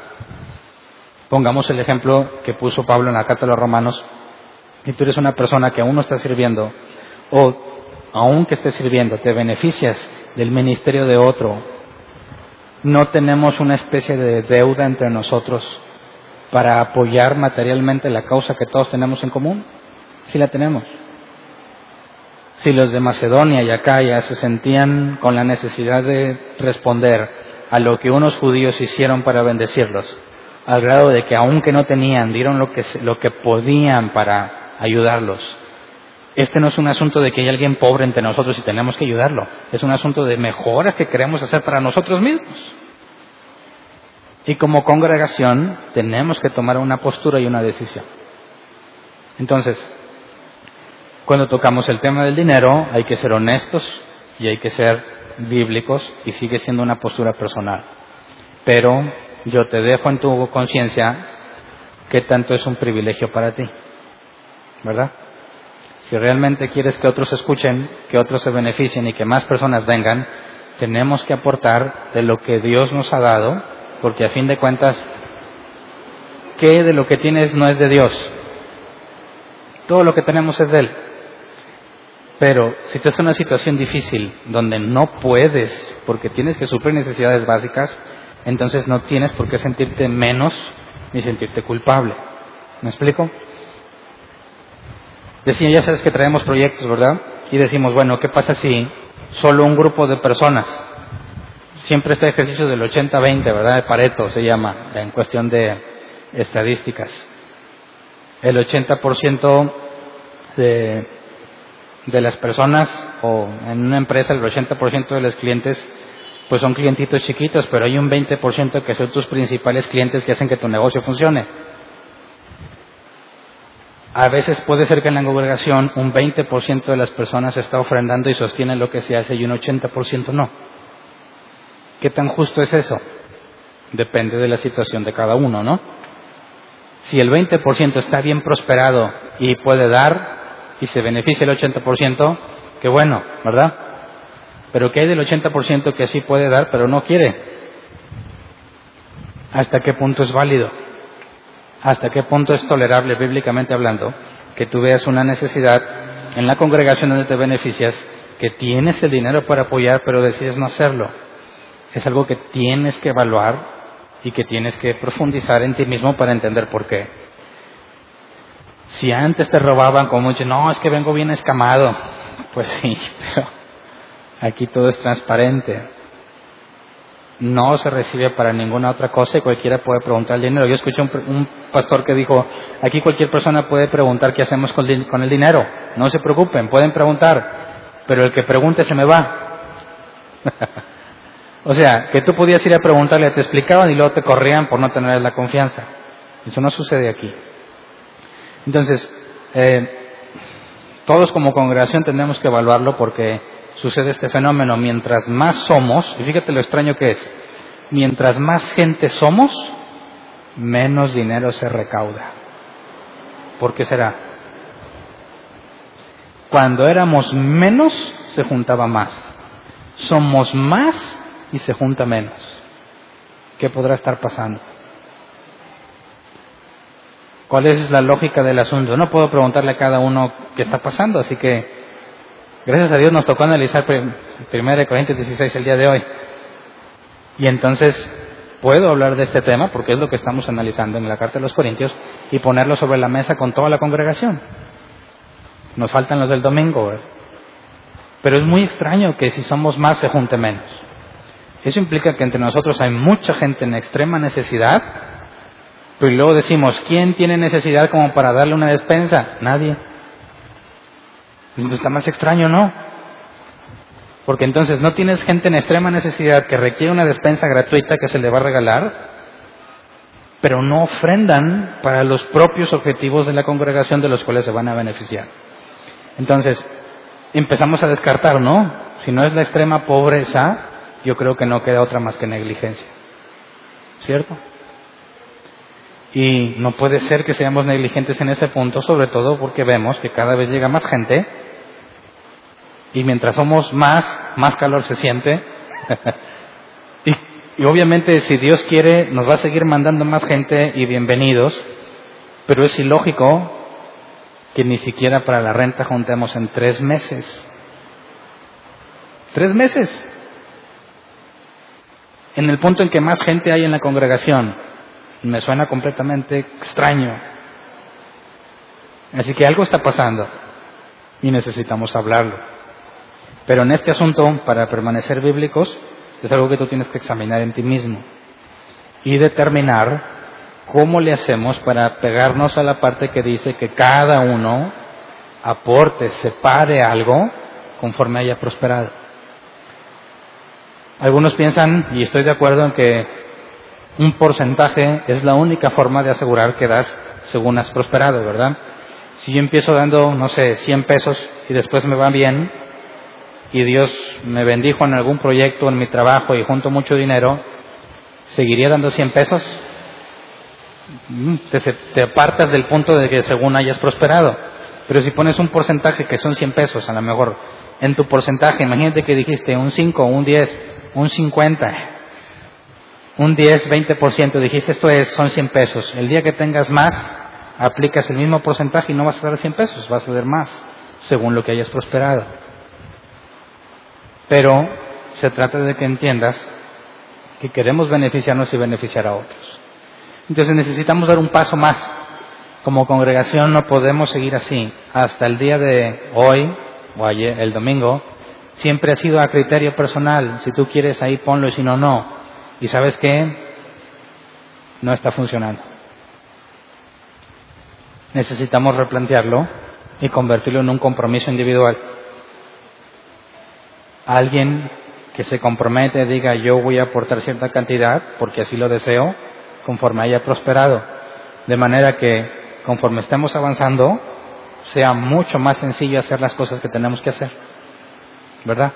Speaker 1: Pongamos el ejemplo que puso Pablo en la carta de los romanos, y tú eres una persona que aún no está sirviendo, o aún que estés sirviendo, te beneficias del ministerio de otro, no tenemos una especie de deuda entre nosotros para apoyar materialmente la causa que todos tenemos en común. Sí la tenemos. Si los de Macedonia y Acaya se sentían con la necesidad de responder a lo que unos judíos hicieron para bendecirlos, al grado de que aunque no tenían, dieron lo que, lo que podían para ayudarlos. Este no es un asunto de que hay alguien pobre entre nosotros y tenemos que ayudarlo. Es un asunto de mejoras que queremos hacer para nosotros mismos. Y como congregación tenemos que tomar una postura y una decisión. Entonces, cuando tocamos el tema del dinero, hay que ser honestos y hay que ser bíblicos y sigue siendo una postura personal. Pero yo te dejo en tu conciencia que tanto es un privilegio para ti. ¿Verdad? Si realmente quieres que otros escuchen, que otros se beneficien y que más personas vengan, tenemos que aportar de lo que Dios nos ha dado, porque a fin de cuentas, ¿qué de lo que tienes no es de Dios? Todo lo que tenemos es de Él. Pero si estás en una situación difícil donde no puedes, porque tienes que suplir necesidades básicas, entonces no tienes por qué sentirte menos ni sentirte culpable. ¿Me explico? Decía, ya sabes que traemos proyectos, ¿verdad? Y decimos, bueno, ¿qué pasa si solo un grupo de personas, siempre este ejercicio del 80-20, ¿verdad? De Pareto se llama, en cuestión de estadísticas. El 80% de, de las personas, o en una empresa el 80% de los clientes pues son clientitos chiquitos, pero hay un 20% que son tus principales clientes que hacen que tu negocio funcione. A veces puede ser que en la congregación un 20% de las personas está ofrendando y sostiene lo que se hace y un 80% no. ¿Qué tan justo es eso? Depende de la situación de cada uno, ¿no? Si el 20% está bien prosperado y puede dar y se beneficia el 80%, qué bueno, ¿verdad? Pero ¿qué hay del 80% que sí puede dar pero no quiere? ¿Hasta qué punto es válido? ¿Hasta qué punto es tolerable bíblicamente hablando que tú veas una necesidad en la congregación donde te beneficias, que tienes el dinero para apoyar pero decides no hacerlo? Es algo que tienes que evaluar y que tienes que profundizar en ti mismo para entender por qué. Si antes te robaban como mucho, no, es que vengo bien escamado, pues sí, pero aquí todo es transparente. No se recibe para ninguna otra cosa y cualquiera puede preguntar el dinero. Yo escuché un, un pastor que dijo, aquí cualquier persona puede preguntar qué hacemos con, con el dinero. No se preocupen, pueden preguntar, pero el que pregunte se me va. O sea, que tú podías ir a preguntarle, te explicaban y luego te corrían por no tener la confianza. Eso no sucede aquí. Entonces, eh, todos como congregación tenemos que evaluarlo porque sucede este fenómeno. Mientras más somos, y fíjate lo extraño que es, mientras más gente somos, menos dinero se recauda. ¿Por qué será? Cuando éramos menos, se juntaba más. Somos más, y se junta menos. ¿Qué podrá estar pasando? ¿Cuál es la lógica del asunto? No puedo preguntarle a cada uno qué está pasando, así que gracias a Dios nos tocó analizar 1 Corintios 16 el día de hoy. Y entonces puedo hablar de este tema porque es lo que estamos analizando en la carta de los Corintios y ponerlo sobre la mesa con toda la congregación. Nos faltan los del domingo, pero es muy extraño que si somos más se junte menos. Eso implica que entre nosotros hay mucha gente en extrema necesidad, pero luego decimos, ¿quién tiene necesidad como para darle una despensa? Nadie. Entonces está más extraño, ¿no? Porque entonces no tienes gente en extrema necesidad que requiere una despensa gratuita que se le va a regalar, pero no ofrendan para los propios objetivos de la congregación de los cuales se van a beneficiar. Entonces, empezamos a descartar, ¿no? Si no es la extrema pobreza, yo creo que no queda otra más que negligencia. ¿Cierto? Y no puede ser que seamos negligentes en ese punto, sobre todo porque vemos que cada vez llega más gente y mientras somos más, más calor se siente. y, obviamente si Dios quiere nos va a seguir mandando más gente y bienvenidos, pero es ilógico que ni siquiera para la renta juntemos en tres meses. Tres meses en el punto en que más gente hay en la congregación. Me suena completamente extraño. Así que algo está pasando y necesitamos hablarlo. Pero en este asunto, para permanecer bíblicos, es algo que tú tienes que examinar en ti mismo y determinar cómo le hacemos para pegarnos a la parte que dice que cada uno aporte, separe algo conforme haya prosperado. Algunos piensan, y estoy de acuerdo en que un porcentaje es la única forma de asegurar que das según has prosperado, ¿verdad? Si yo empiezo dando, no sé, 100 pesos y después me va bien y Dios me bendijo en algún proyecto, en mi trabajo y junto mucho dinero, ¿seguiría dando 100 pesos? Mm, te, te apartas del punto de que según hayas prosperado. Pero si pones un porcentaje que son 100 pesos, a lo mejor en tu porcentaje, imagínate que dijiste un 5, un 10, un 50, un 10, 20%, dijiste esto es, son 100 pesos. El día que tengas más, aplicas el mismo porcentaje y no vas a dar 100 pesos, vas a dar más, según lo que hayas prosperado. Pero se trata de que entiendas que queremos beneficiarnos y beneficiar a otros. Entonces necesitamos dar un paso más. Como congregación no podemos seguir así. Hasta el día de hoy, o ayer, el domingo, siempre ha sido a criterio personal. Si tú quieres ahí ponlo y si no, no. Y sabes qué? No está funcionando. Necesitamos replantearlo y convertirlo en un compromiso individual. Alguien que se compromete diga yo voy a aportar cierta cantidad porque así lo deseo conforme haya prosperado. De manera que conforme estemos avanzando, sea mucho más sencillo hacer las cosas que tenemos que hacer. ¿Verdad?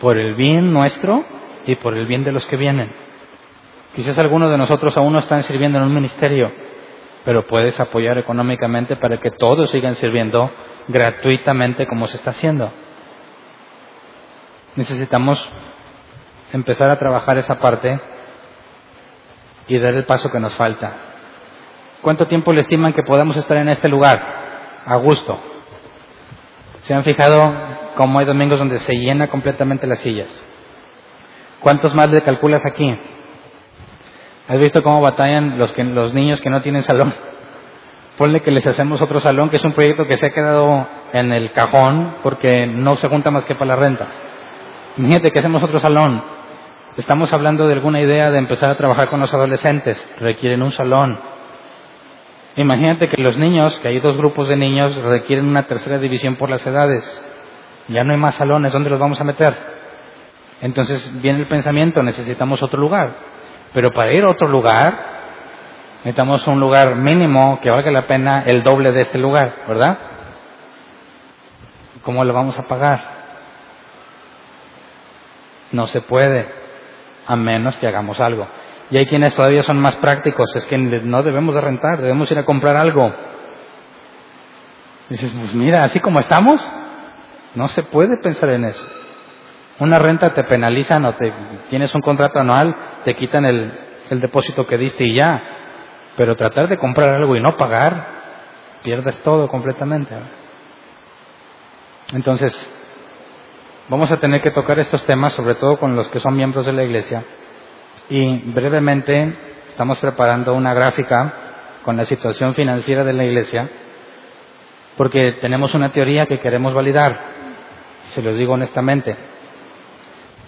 Speaker 1: Por el bien nuestro y por el bien de los que vienen. Quizás algunos de nosotros aún no están sirviendo en un ministerio, pero puedes apoyar económicamente para que todos sigan sirviendo gratuitamente como se está haciendo. Necesitamos empezar a trabajar esa parte y dar el paso que nos falta. ¿Cuánto tiempo le estiman que podamos estar en este lugar? A gusto. ¿Se han fijado cómo hay domingos donde se llena completamente las sillas? ¿Cuántos más le calculas aquí? ¿Has visto cómo batallan los, que, los niños que no tienen salón? Ponle que les hacemos otro salón, que es un proyecto que se ha quedado en el cajón porque no se junta más que para la renta. Imagínate que hacemos otro salón. Estamos hablando de alguna idea de empezar a trabajar con los adolescentes. Requieren un salón. Imagínate que los niños, que hay dos grupos de niños, requieren una tercera división por las edades. Ya no hay más salones, ¿dónde los vamos a meter? Entonces viene el pensamiento, necesitamos otro lugar. Pero para ir a otro lugar, necesitamos un lugar mínimo que valga la pena el doble de este lugar, ¿verdad? ¿Cómo lo vamos a pagar? No se puede, a menos que hagamos algo. Y hay quienes todavía son más prácticos, es que no debemos de rentar, debemos ir a comprar algo. dices, pues mira, así como estamos, no se puede pensar en eso. Una renta te penalizan o te tienes un contrato anual, te quitan el, el depósito que diste y ya. Pero tratar de comprar algo y no pagar, pierdes todo completamente. Entonces, vamos a tener que tocar estos temas, sobre todo con los que son miembros de la iglesia. Y brevemente estamos preparando una gráfica con la situación financiera de la iglesia, porque tenemos una teoría que queremos validar, se los digo honestamente.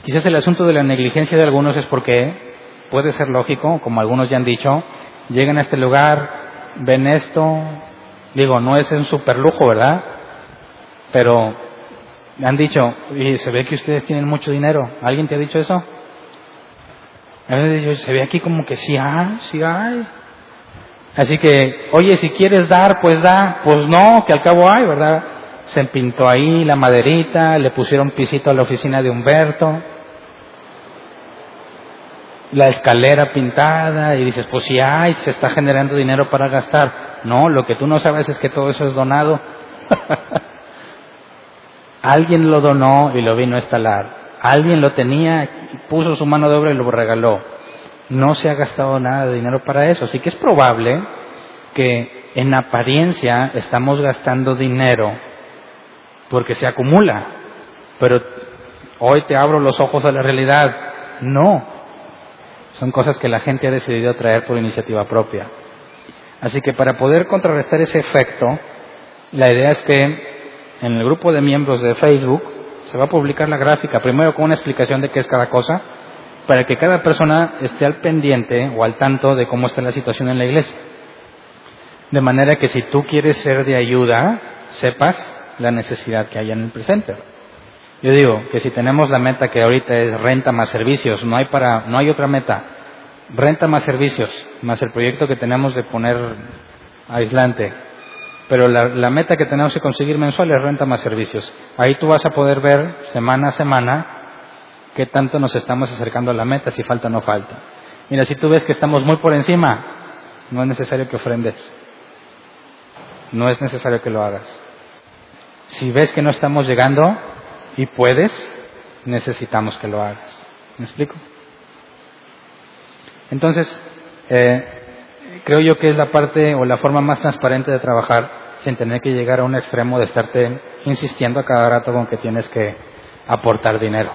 Speaker 1: Quizás el asunto de la negligencia de algunos es porque puede ser lógico, como algunos ya han dicho, llegan a este lugar, ven esto, digo, no es un super lujo, ¿verdad? Pero han dicho, y se ve que ustedes tienen mucho dinero. ¿Alguien te ha dicho eso? Se ve aquí como que sí hay, sí hay. Así que, oye, si quieres dar, pues da. Pues no, que al cabo hay, ¿verdad? Se pintó ahí la maderita, le pusieron pisito a la oficina de Humberto, la escalera pintada, y dices, pues si hay, se está generando dinero para gastar. No, lo que tú no sabes es que todo eso es donado. Alguien lo donó y lo vino a instalar. Alguien lo tenía, puso su mano de obra y lo regaló. No se ha gastado nada de dinero para eso. Así que es probable que en apariencia estamos gastando dinero porque se acumula. Pero hoy te abro los ojos a la realidad. No. Son cosas que la gente ha decidido traer por iniciativa propia. Así que para poder contrarrestar ese efecto, la idea es que en el grupo de miembros de Facebook se va a publicar la gráfica, primero con una explicación de qué es cada cosa, para que cada persona esté al pendiente o al tanto de cómo está la situación en la iglesia. De manera que si tú quieres ser de ayuda, sepas la necesidad que hay en el presente. Yo digo que si tenemos la meta que ahorita es renta más servicios, no hay para, no hay otra meta. Renta más servicios, más el proyecto que tenemos de poner aislante. Pero la, meta que tenemos que conseguir mensual es renta más servicios. Ahí tú vas a poder ver semana a semana qué tanto nos estamos acercando a la meta, si falta o no falta. Mira, si tú ves que estamos muy por encima, no es necesario que ofrendes. No es necesario que lo hagas. Si ves que no estamos llegando y puedes, necesitamos que lo hagas. ¿Me explico? Entonces, eh, creo yo que es la parte o la forma más transparente de trabajar sin tener que llegar a un extremo de estarte insistiendo a cada rato con que tienes que aportar dinero.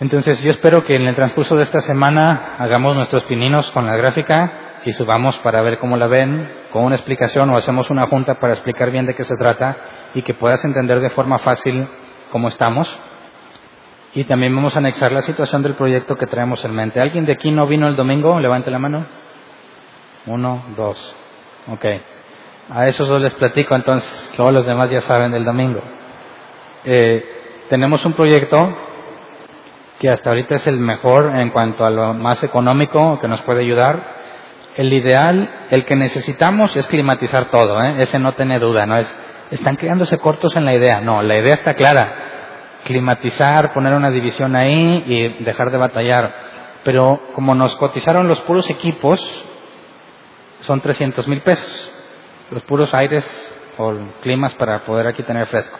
Speaker 1: Entonces yo espero que en el transcurso de esta semana hagamos nuestros pininos con la gráfica y subamos para ver cómo la ven, con una explicación o hacemos una junta para explicar bien de qué se trata y que puedas entender de forma fácil cómo estamos. Y también vamos a anexar la situación del proyecto que traemos en mente. ¿Alguien de aquí no vino el domingo? Levante la mano. Uno, dos. Ok. A esos dos les platico, entonces todos los demás ya saben del domingo. Eh, tenemos un proyecto que hasta ahorita es el mejor en cuanto a lo más económico que nos puede ayudar. El ideal, el que necesitamos es climatizar todo, ¿eh? ese no tiene duda, no es, están quedándose cortos en la idea, no, la idea está clara, climatizar, poner una división ahí y dejar de batallar. Pero como nos cotizaron los puros equipos, son 300 mil pesos, los puros aires o climas para poder aquí tener fresco.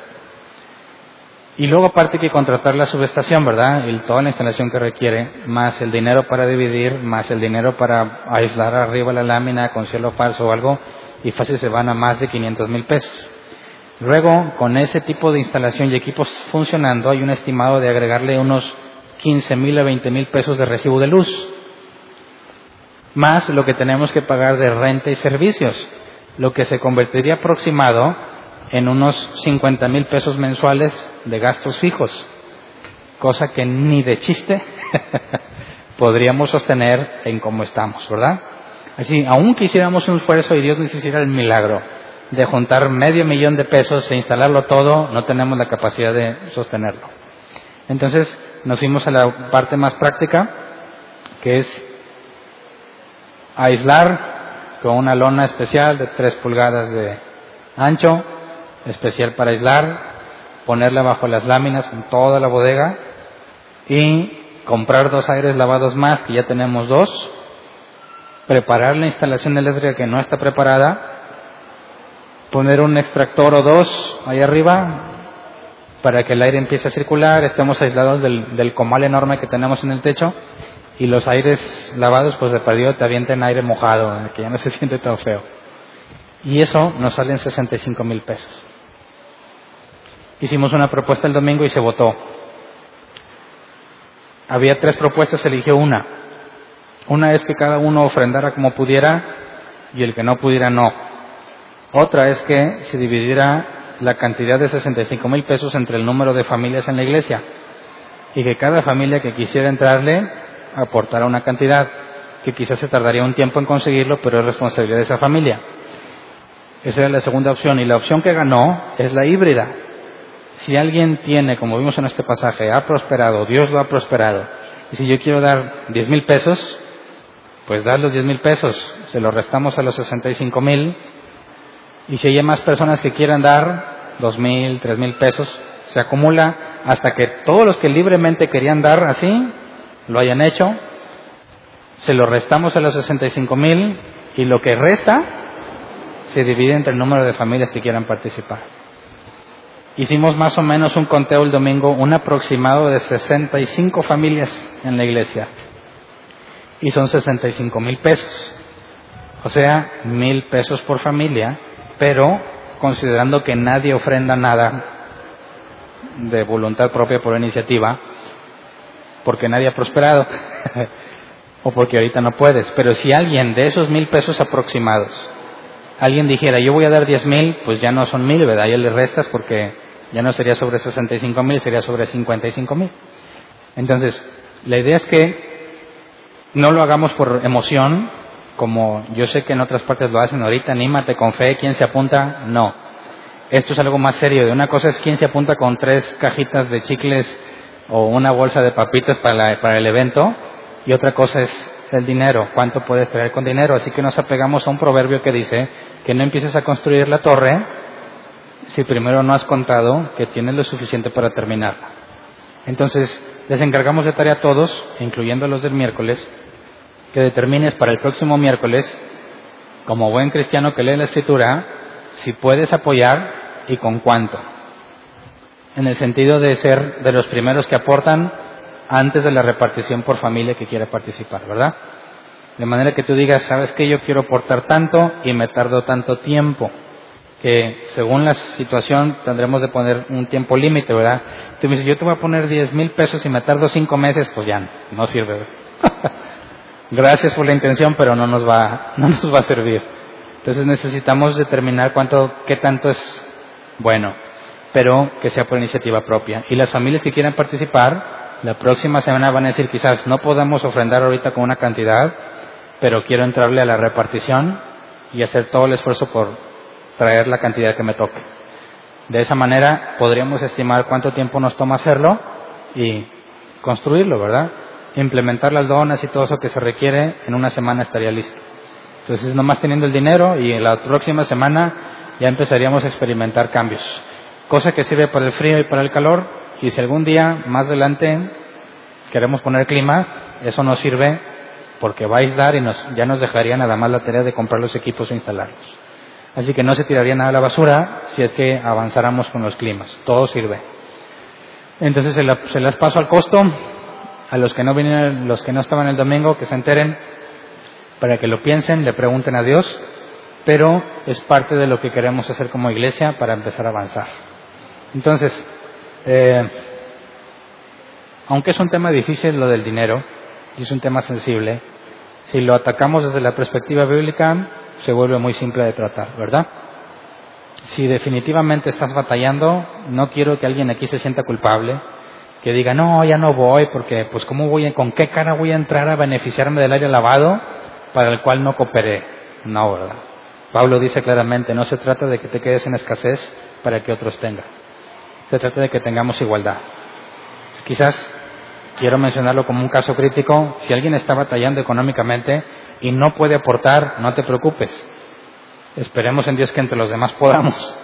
Speaker 1: Y luego aparte hay que contratar la subestación, ¿verdad? Y toda la instalación que requiere, más el dinero para dividir, más el dinero para aislar arriba la lámina con cielo falso o algo, y fácil se van a más de 500 mil pesos. Luego, con ese tipo de instalación y equipos funcionando, hay un estimado de agregarle unos 15 mil a 20 mil pesos de recibo de luz, más lo que tenemos que pagar de renta y servicios, lo que se convertiría aproximado en unos 50 mil pesos mensuales de gastos fijos, cosa que ni de chiste podríamos sostener en cómo estamos, ¿verdad? Así, aún quisiéramos un esfuerzo y Dios nos hiciera el milagro de juntar medio millón de pesos e instalarlo todo, no tenemos la capacidad de sostenerlo. Entonces nos fuimos a la parte más práctica, que es aislar con una lona especial de 3 pulgadas de ancho, especial para aislar, ponerla bajo las láminas en toda la bodega y comprar dos aires lavados más, que ya tenemos dos, preparar la instalación eléctrica que no está preparada, poner un extractor o dos ahí arriba para que el aire empiece a circular, estemos aislados del, del comal enorme que tenemos en el techo y los aires lavados pues de perdido te avienten aire mojado, que ya no se siente tan feo. Y eso nos sale en 65 mil pesos. Hicimos una propuesta el domingo y se votó. Había tres propuestas, se eligió una. Una es que cada uno ofrendara como pudiera y el que no pudiera no. Otra es que se dividiera la cantidad de 65 mil pesos entre el número de familias en la iglesia y que cada familia que quisiera entrarle aportara una cantidad que quizás se tardaría un tiempo en conseguirlo, pero es responsabilidad de esa familia. Esa era la segunda opción y la opción que ganó es la híbrida. Si alguien tiene, como vimos en este pasaje, ha prosperado, Dios lo ha prosperado, y si yo quiero dar diez mil pesos, pues dar los diez mil pesos, se los restamos a los sesenta y cinco mil, y si hay más personas que quieran dar dos mil, tres mil pesos, se acumula hasta que todos los que libremente querían dar así, lo hayan hecho, se lo restamos a los sesenta y cinco mil, y lo que resta se divide entre el número de familias que quieran participar. Hicimos más o menos un conteo el domingo, un aproximado de 65 familias en la iglesia. Y son 65 mil pesos. O sea, mil pesos por familia, pero considerando que nadie ofrenda nada de voluntad propia por iniciativa, porque nadie ha prosperado, o porque ahorita no puedes. Pero si alguien de esos mil pesos aproximados, alguien dijera, yo voy a dar diez mil, pues ya no son mil, ¿verdad? Ya le restas porque ya no sería sobre 65 mil, sería sobre 55 mil. Entonces, la idea es que no lo hagamos por emoción, como yo sé que en otras partes lo hacen ahorita, anímate con fe, ¿quién se apunta? No. Esto es algo más serio. De una cosa es quién se apunta con tres cajitas de chicles o una bolsa de papitas para, para el evento, y otra cosa es el dinero, cuánto puedes traer con dinero. Así que nos apegamos a un proverbio que dice que no empieces a construir la torre si primero no has contado que tienes lo suficiente para terminarla. Entonces, les encargamos de tarea a todos, incluyendo los del miércoles, que determines para el próximo miércoles, como buen cristiano que lee la escritura, si puedes apoyar y con cuánto. En el sentido de ser de los primeros que aportan antes de la repartición por familia que quiere participar, ¿verdad? De manera que tú digas, sabes que yo quiero aportar tanto y me tardo tanto tiempo que según la situación tendremos de poner un tiempo límite, ¿verdad? Tú me dices, yo te voy a poner 10 mil pesos y me tardo cinco meses, pues ya no, sirve. Gracias por la intención, pero no nos va, no nos va a servir. Entonces necesitamos determinar cuánto, qué tanto es bueno, pero que sea por iniciativa propia. Y las familias que quieran participar, la próxima semana van a decir quizás no podamos ofrendar ahorita con una cantidad, pero quiero entrarle a la repartición y hacer todo el esfuerzo por traer la cantidad que me toque. De esa manera podríamos estimar cuánto tiempo nos toma hacerlo y construirlo, ¿verdad? Implementar las donas y todo eso que se requiere, en una semana estaría listo. Entonces, nomás teniendo el dinero y en la próxima semana ya empezaríamos a experimentar cambios. Cosa que sirve para el frío y para el calor. Y si algún día más adelante queremos poner clima, eso nos sirve porque va a aislar y nos, ya nos dejaría nada más la tarea de comprar los equipos e instalarlos. Así que no se tiraría nada a la basura si es que avanzáramos con los climas. Todo sirve. Entonces se, las paso al costo a los que no vinieron, los que no estaban el domingo, que se enteren para que lo piensen, le pregunten a Dios, pero es parte de lo que queremos hacer como iglesia para empezar a avanzar. Entonces, eh, aunque es un tema difícil lo del dinero, y es un tema sensible, si lo atacamos desde la perspectiva bíblica, se vuelve muy simple de tratar, ¿verdad? Si definitivamente estás batallando, no quiero que alguien aquí se sienta culpable, que diga, no, ya no voy, porque pues cómo voy, con qué cara voy a entrar a beneficiarme del aire lavado para el cual no cooperé. No, ¿verdad? Pablo dice claramente, no se trata de que te quedes en escasez para que otros tengan. Se trata de que tengamos igualdad. Quizás quiero mencionarlo como un caso crítico. Si alguien está batallando económicamente y no puede aportar, no te preocupes. Esperemos en Dios que entre los demás podamos.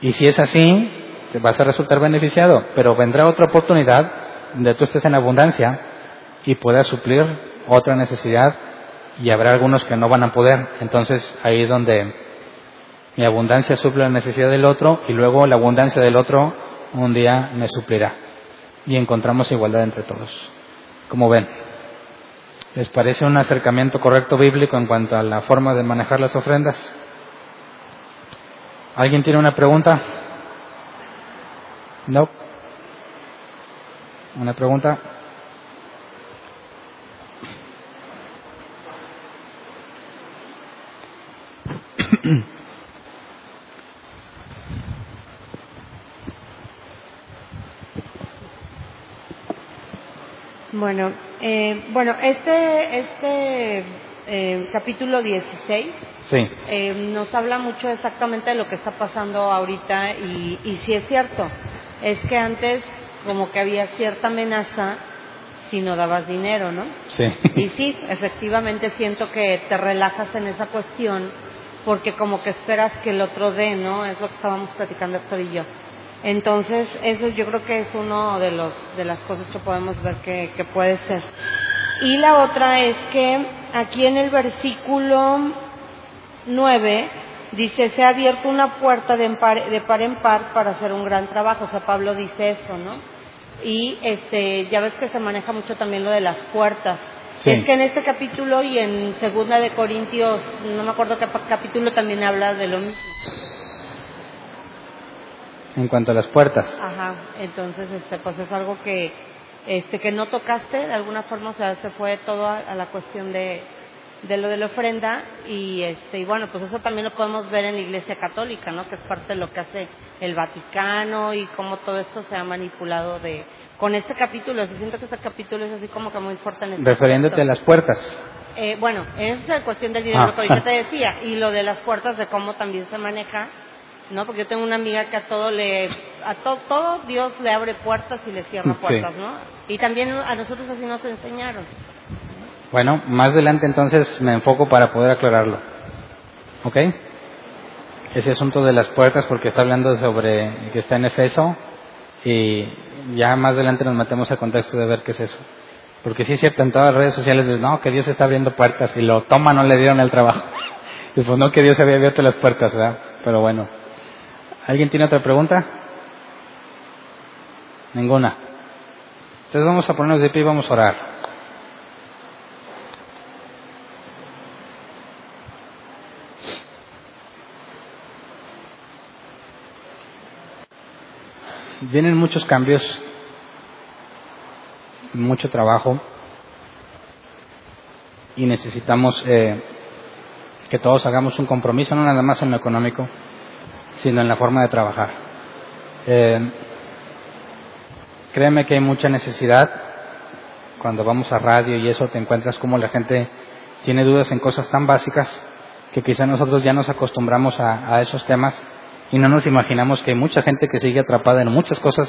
Speaker 1: Y si es así, te vas a resultar beneficiado. Pero vendrá otra oportunidad donde tú estés en abundancia y puedas suplir otra necesidad y habrá algunos que no van a poder. Entonces ahí es donde mi abundancia suple la necesidad del otro y luego la abundancia del otro un día me suplirá. Y encontramos igualdad entre todos. Como ven, ¿les parece un acercamiento correcto bíblico en cuanto a la forma de manejar las ofrendas? ¿Alguien tiene una pregunta? No. ¿Una pregunta?
Speaker 2: Bueno, eh, bueno, este, este eh, capítulo 16
Speaker 1: sí.
Speaker 2: eh, nos habla mucho exactamente de lo que está pasando ahorita y, y si es cierto, es que antes como que había cierta amenaza si no dabas dinero, ¿no?
Speaker 1: Sí.
Speaker 2: Y sí, efectivamente siento que te relajas en esa cuestión porque como que esperas que el otro dé, ¿no? Es lo que estábamos platicando Héctor y yo. Entonces, eso yo creo que es uno de los de las cosas que podemos ver que, que puede ser. Y la otra es que aquí en el versículo 9 dice, se ha abierto una puerta de, par, de par en par para hacer un gran trabajo. O sea, Pablo dice eso, ¿no? Y este, ya ves que se maneja mucho también lo de las puertas.
Speaker 1: Sí.
Speaker 2: Es que en este capítulo y en Segunda de Corintios, no me acuerdo qué capítulo también habla de lo mismo.
Speaker 1: En cuanto a las puertas.
Speaker 2: Ajá, entonces este pues es algo que este que no tocaste de alguna forma, o sea, se fue todo a, a la cuestión de de lo de la ofrenda y este y bueno, pues eso también lo podemos ver en la Iglesia Católica, ¿no? Que es parte de lo que hace el Vaticano y cómo todo esto se ha manipulado de con este capítulo, yo siento que este capítulo es así como que muy fuerte en este
Speaker 1: Refiriéndote a las puertas.
Speaker 2: Eh, bueno, esa es cuestión del dinero,
Speaker 1: Ah.
Speaker 2: que yo te decía, y lo de las puertas, de cómo también se maneja, ¿no? Porque yo tengo una amiga que a todo le, a to- todo Dios le abre puertas y le cierra
Speaker 1: Sí.
Speaker 2: puertas, ¿no? Y también a nosotros así nos enseñaron.
Speaker 1: Bueno, más adelante entonces me enfoco para poder aclararlo. ¿Ok? Ese asunto de las puertas, porque está hablando sobre que está en Efeso, y ya más adelante nos metemos al contexto de ver qué es eso. Porque sí es cierto, en todas las redes sociales dicen, no, que Dios está abriendo puertas, y lo toma, no le dieron el trabajo. Y pues no, que Dios había abierto las puertas, ¿verdad? Pero bueno. ¿Alguien tiene otra pregunta? Ninguna. Entonces vamos a ponernos de pie y vamos a orar. Vienen muchos cambios, mucho trabajo y necesitamos eh, que todos hagamos un compromiso, no nada más en lo económico, sino en la forma de trabajar. Eh, créeme que hay mucha necesidad cuando vamos a radio y eso te encuentras como la gente tiene dudas en cosas tan básicas que quizá nosotros ya nos acostumbramos a, a esos temas y no nos imaginamos que hay mucha gente que sigue atrapada en muchas cosas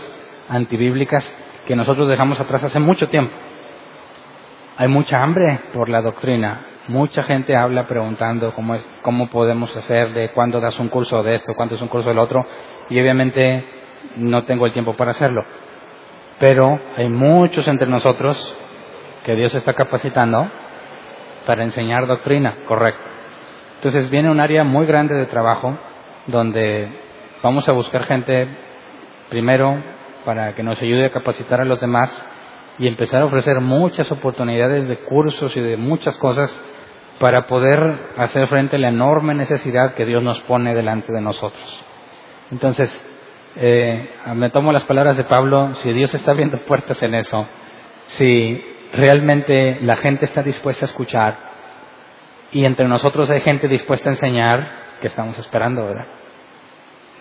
Speaker 1: antibíblicas que nosotros dejamos atrás hace mucho tiempo. Hay mucha hambre por la doctrina. Mucha gente habla preguntando cómo, es, cómo podemos hacer, de cuándo das un curso de esto, cuándo es un curso del otro, y obviamente no tengo el tiempo para hacerlo. Pero hay muchos entre nosotros que Dios está capacitando para enseñar doctrina, correcto. Entonces viene un área muy grande de trabajo donde vamos a buscar gente primero para que nos ayude a capacitar a los demás y empezar a ofrecer muchas oportunidades de cursos y de muchas cosas para poder hacer frente a la enorme necesidad que Dios nos pone delante de nosotros. Entonces, eh, me tomo las palabras de Pablo, si Dios está abriendo puertas en eso, si realmente la gente está dispuesta a escuchar y entre nosotros hay gente dispuesta a enseñar, que estamos esperando, ¿verdad?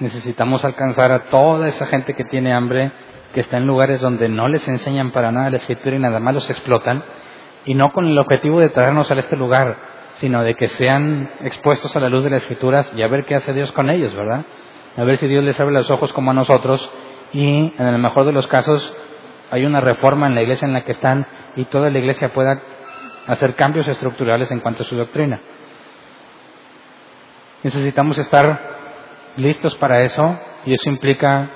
Speaker 1: Necesitamos alcanzar a toda esa gente que tiene hambre, que está en lugares donde no les enseñan para nada la escritura y nada más los explotan, y no con el objetivo de traernos a este lugar, sino de que sean expuestos a la luz de las escrituras y a ver qué hace Dios con ellos, ¿verdad? A ver si Dios les abre los ojos como a nosotros y en el mejor de los casos hay una reforma en la iglesia en la que están y toda la iglesia pueda hacer cambios estructurales en cuanto a su doctrina. Necesitamos estar listos para eso y eso implica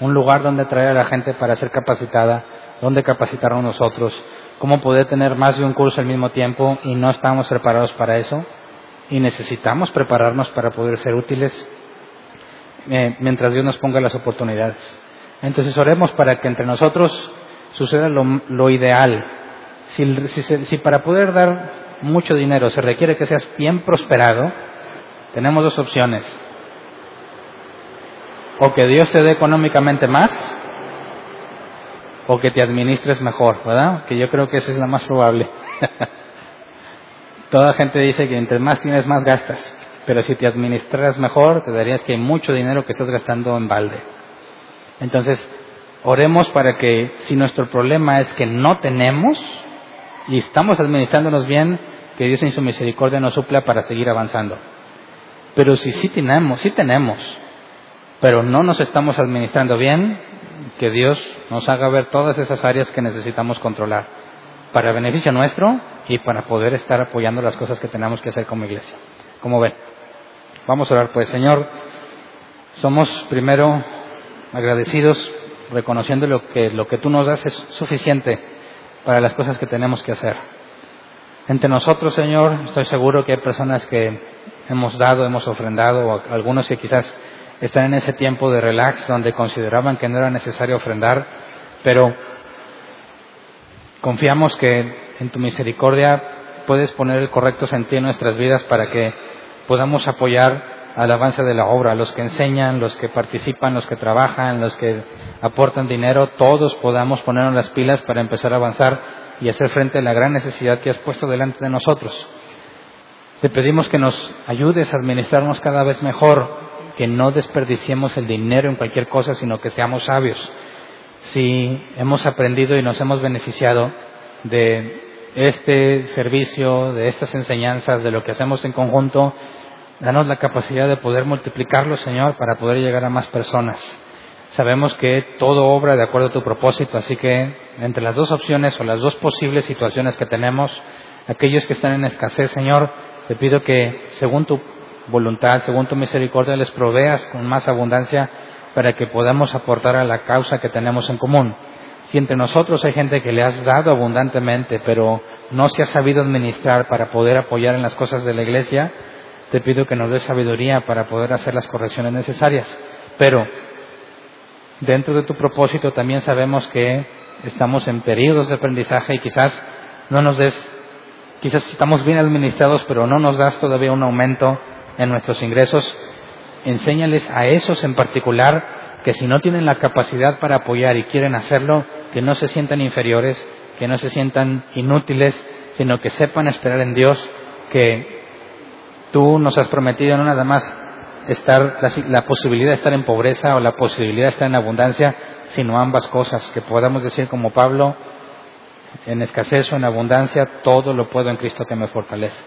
Speaker 1: un lugar donde traer a la gente para ser capacitada, donde capacitarnos nosotros, cómo poder tener más de un curso al mismo tiempo y no estamos preparados para eso y necesitamos prepararnos para poder ser útiles eh, mientras Dios nos ponga las oportunidades. Entonces oremos para que entre nosotros suceda lo, ideal. Si, si para poder dar mucho dinero se requiere que seas bien prosperado, tenemos dos opciones. O que Dios te dé económicamente más, o que te administres mejor, ¿verdad? Que yo creo que esa es la más probable. Toda gente dice que entre más tienes, más gastas. Pero si te administras mejor, te darías que hay mucho dinero que estás gastando en balde. Entonces, oremos para que si nuestro problema es que no tenemos y estamos administrándonos bien, que Dios en su misericordia nos supla para seguir avanzando. Pero si sí tenemos, sí tenemos, pero no nos estamos administrando bien, que Dios nos haga ver todas esas áreas que necesitamos controlar para beneficio nuestro y para poder estar apoyando las cosas que tenemos que hacer como iglesia. Como ven, vamos a orar pues, Señor, somos primero agradecidos reconociendo lo que, lo que tú nos das es suficiente para las cosas que tenemos que hacer. Entre nosotros, Señor, estoy seguro que hay personas que hemos dado, hemos ofrendado, o algunos que quizás están en ese tiempo de relax donde consideraban que no era necesario ofrendar, pero confiamos que en tu misericordia puedes poner el correcto sentido en nuestras vidas para que podamos apoyar al avance de la obra, los que enseñan, los que participan, los que trabajan, los que aportan dinero, todos podamos ponernos las pilas para empezar a avanzar y hacer frente a la gran necesidad que has puesto delante de nosotros. Te pedimos que nos ayudes a administrarnos cada vez mejor, que no desperdiciemos el dinero en cualquier cosa, sino que seamos sabios. Si hemos aprendido y nos hemos beneficiado de este servicio, de estas enseñanzas, de lo que hacemos en conjunto, Danos la capacidad de poder multiplicarlo, Señor, para poder llegar a más personas. Sabemos que todo obra de acuerdo a tu propósito, así que entre las dos opciones o las dos posibles situaciones que tenemos, aquellos que están en escasez, Señor, te pido que según tu voluntad, según tu misericordia, les proveas con más abundancia para que podamos aportar a la causa que tenemos en común. Si entre nosotros hay gente que le has dado abundantemente, pero no se ha sabido administrar para poder apoyar en las cosas de la iglesia, te pido que nos des sabiduría para poder hacer las correcciones necesarias. Pero dentro de tu propósito también sabemos que estamos en periodos de aprendizaje y quizás no nos des, quizás estamos bien administrados, pero no nos das todavía un aumento en nuestros ingresos. Enséñales a esos en particular que si no tienen la capacidad para apoyar y quieren hacerlo, que no se sientan inferiores, que no se sientan inútiles, sino que sepan esperar en Dios, que Tú nos has prometido no nada más estar la, posibilidad de estar en pobreza o la posibilidad de estar en abundancia, sino ambas cosas, que podamos decir como Pablo, en escasez o en abundancia, todo lo puedo en Cristo que me fortalece.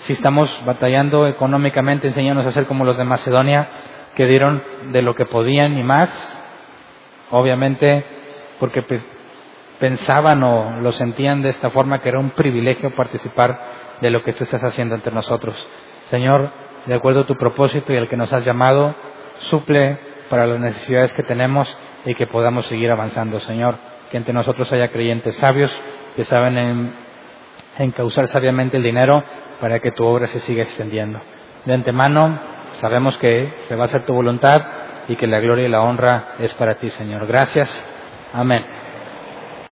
Speaker 1: Si estamos batallando económicamente, enséñanos a ser como los de Macedonia, que dieron de lo que podían y más, obviamente, porque pensaban o lo sentían de esta forma, que era un privilegio participar de lo que tú estás haciendo entre nosotros. Señor, de acuerdo a tu propósito y al que nos has llamado, suple para las necesidades que tenemos y que podamos seguir avanzando, Señor. Que entre nosotros haya creyentes sabios que saben en, encauzar sabiamente el dinero para que tu obra se siga extendiendo. De antemano, sabemos que se va a hacer tu voluntad y que la gloria y la honra es para ti, Señor. Gracias. Amén.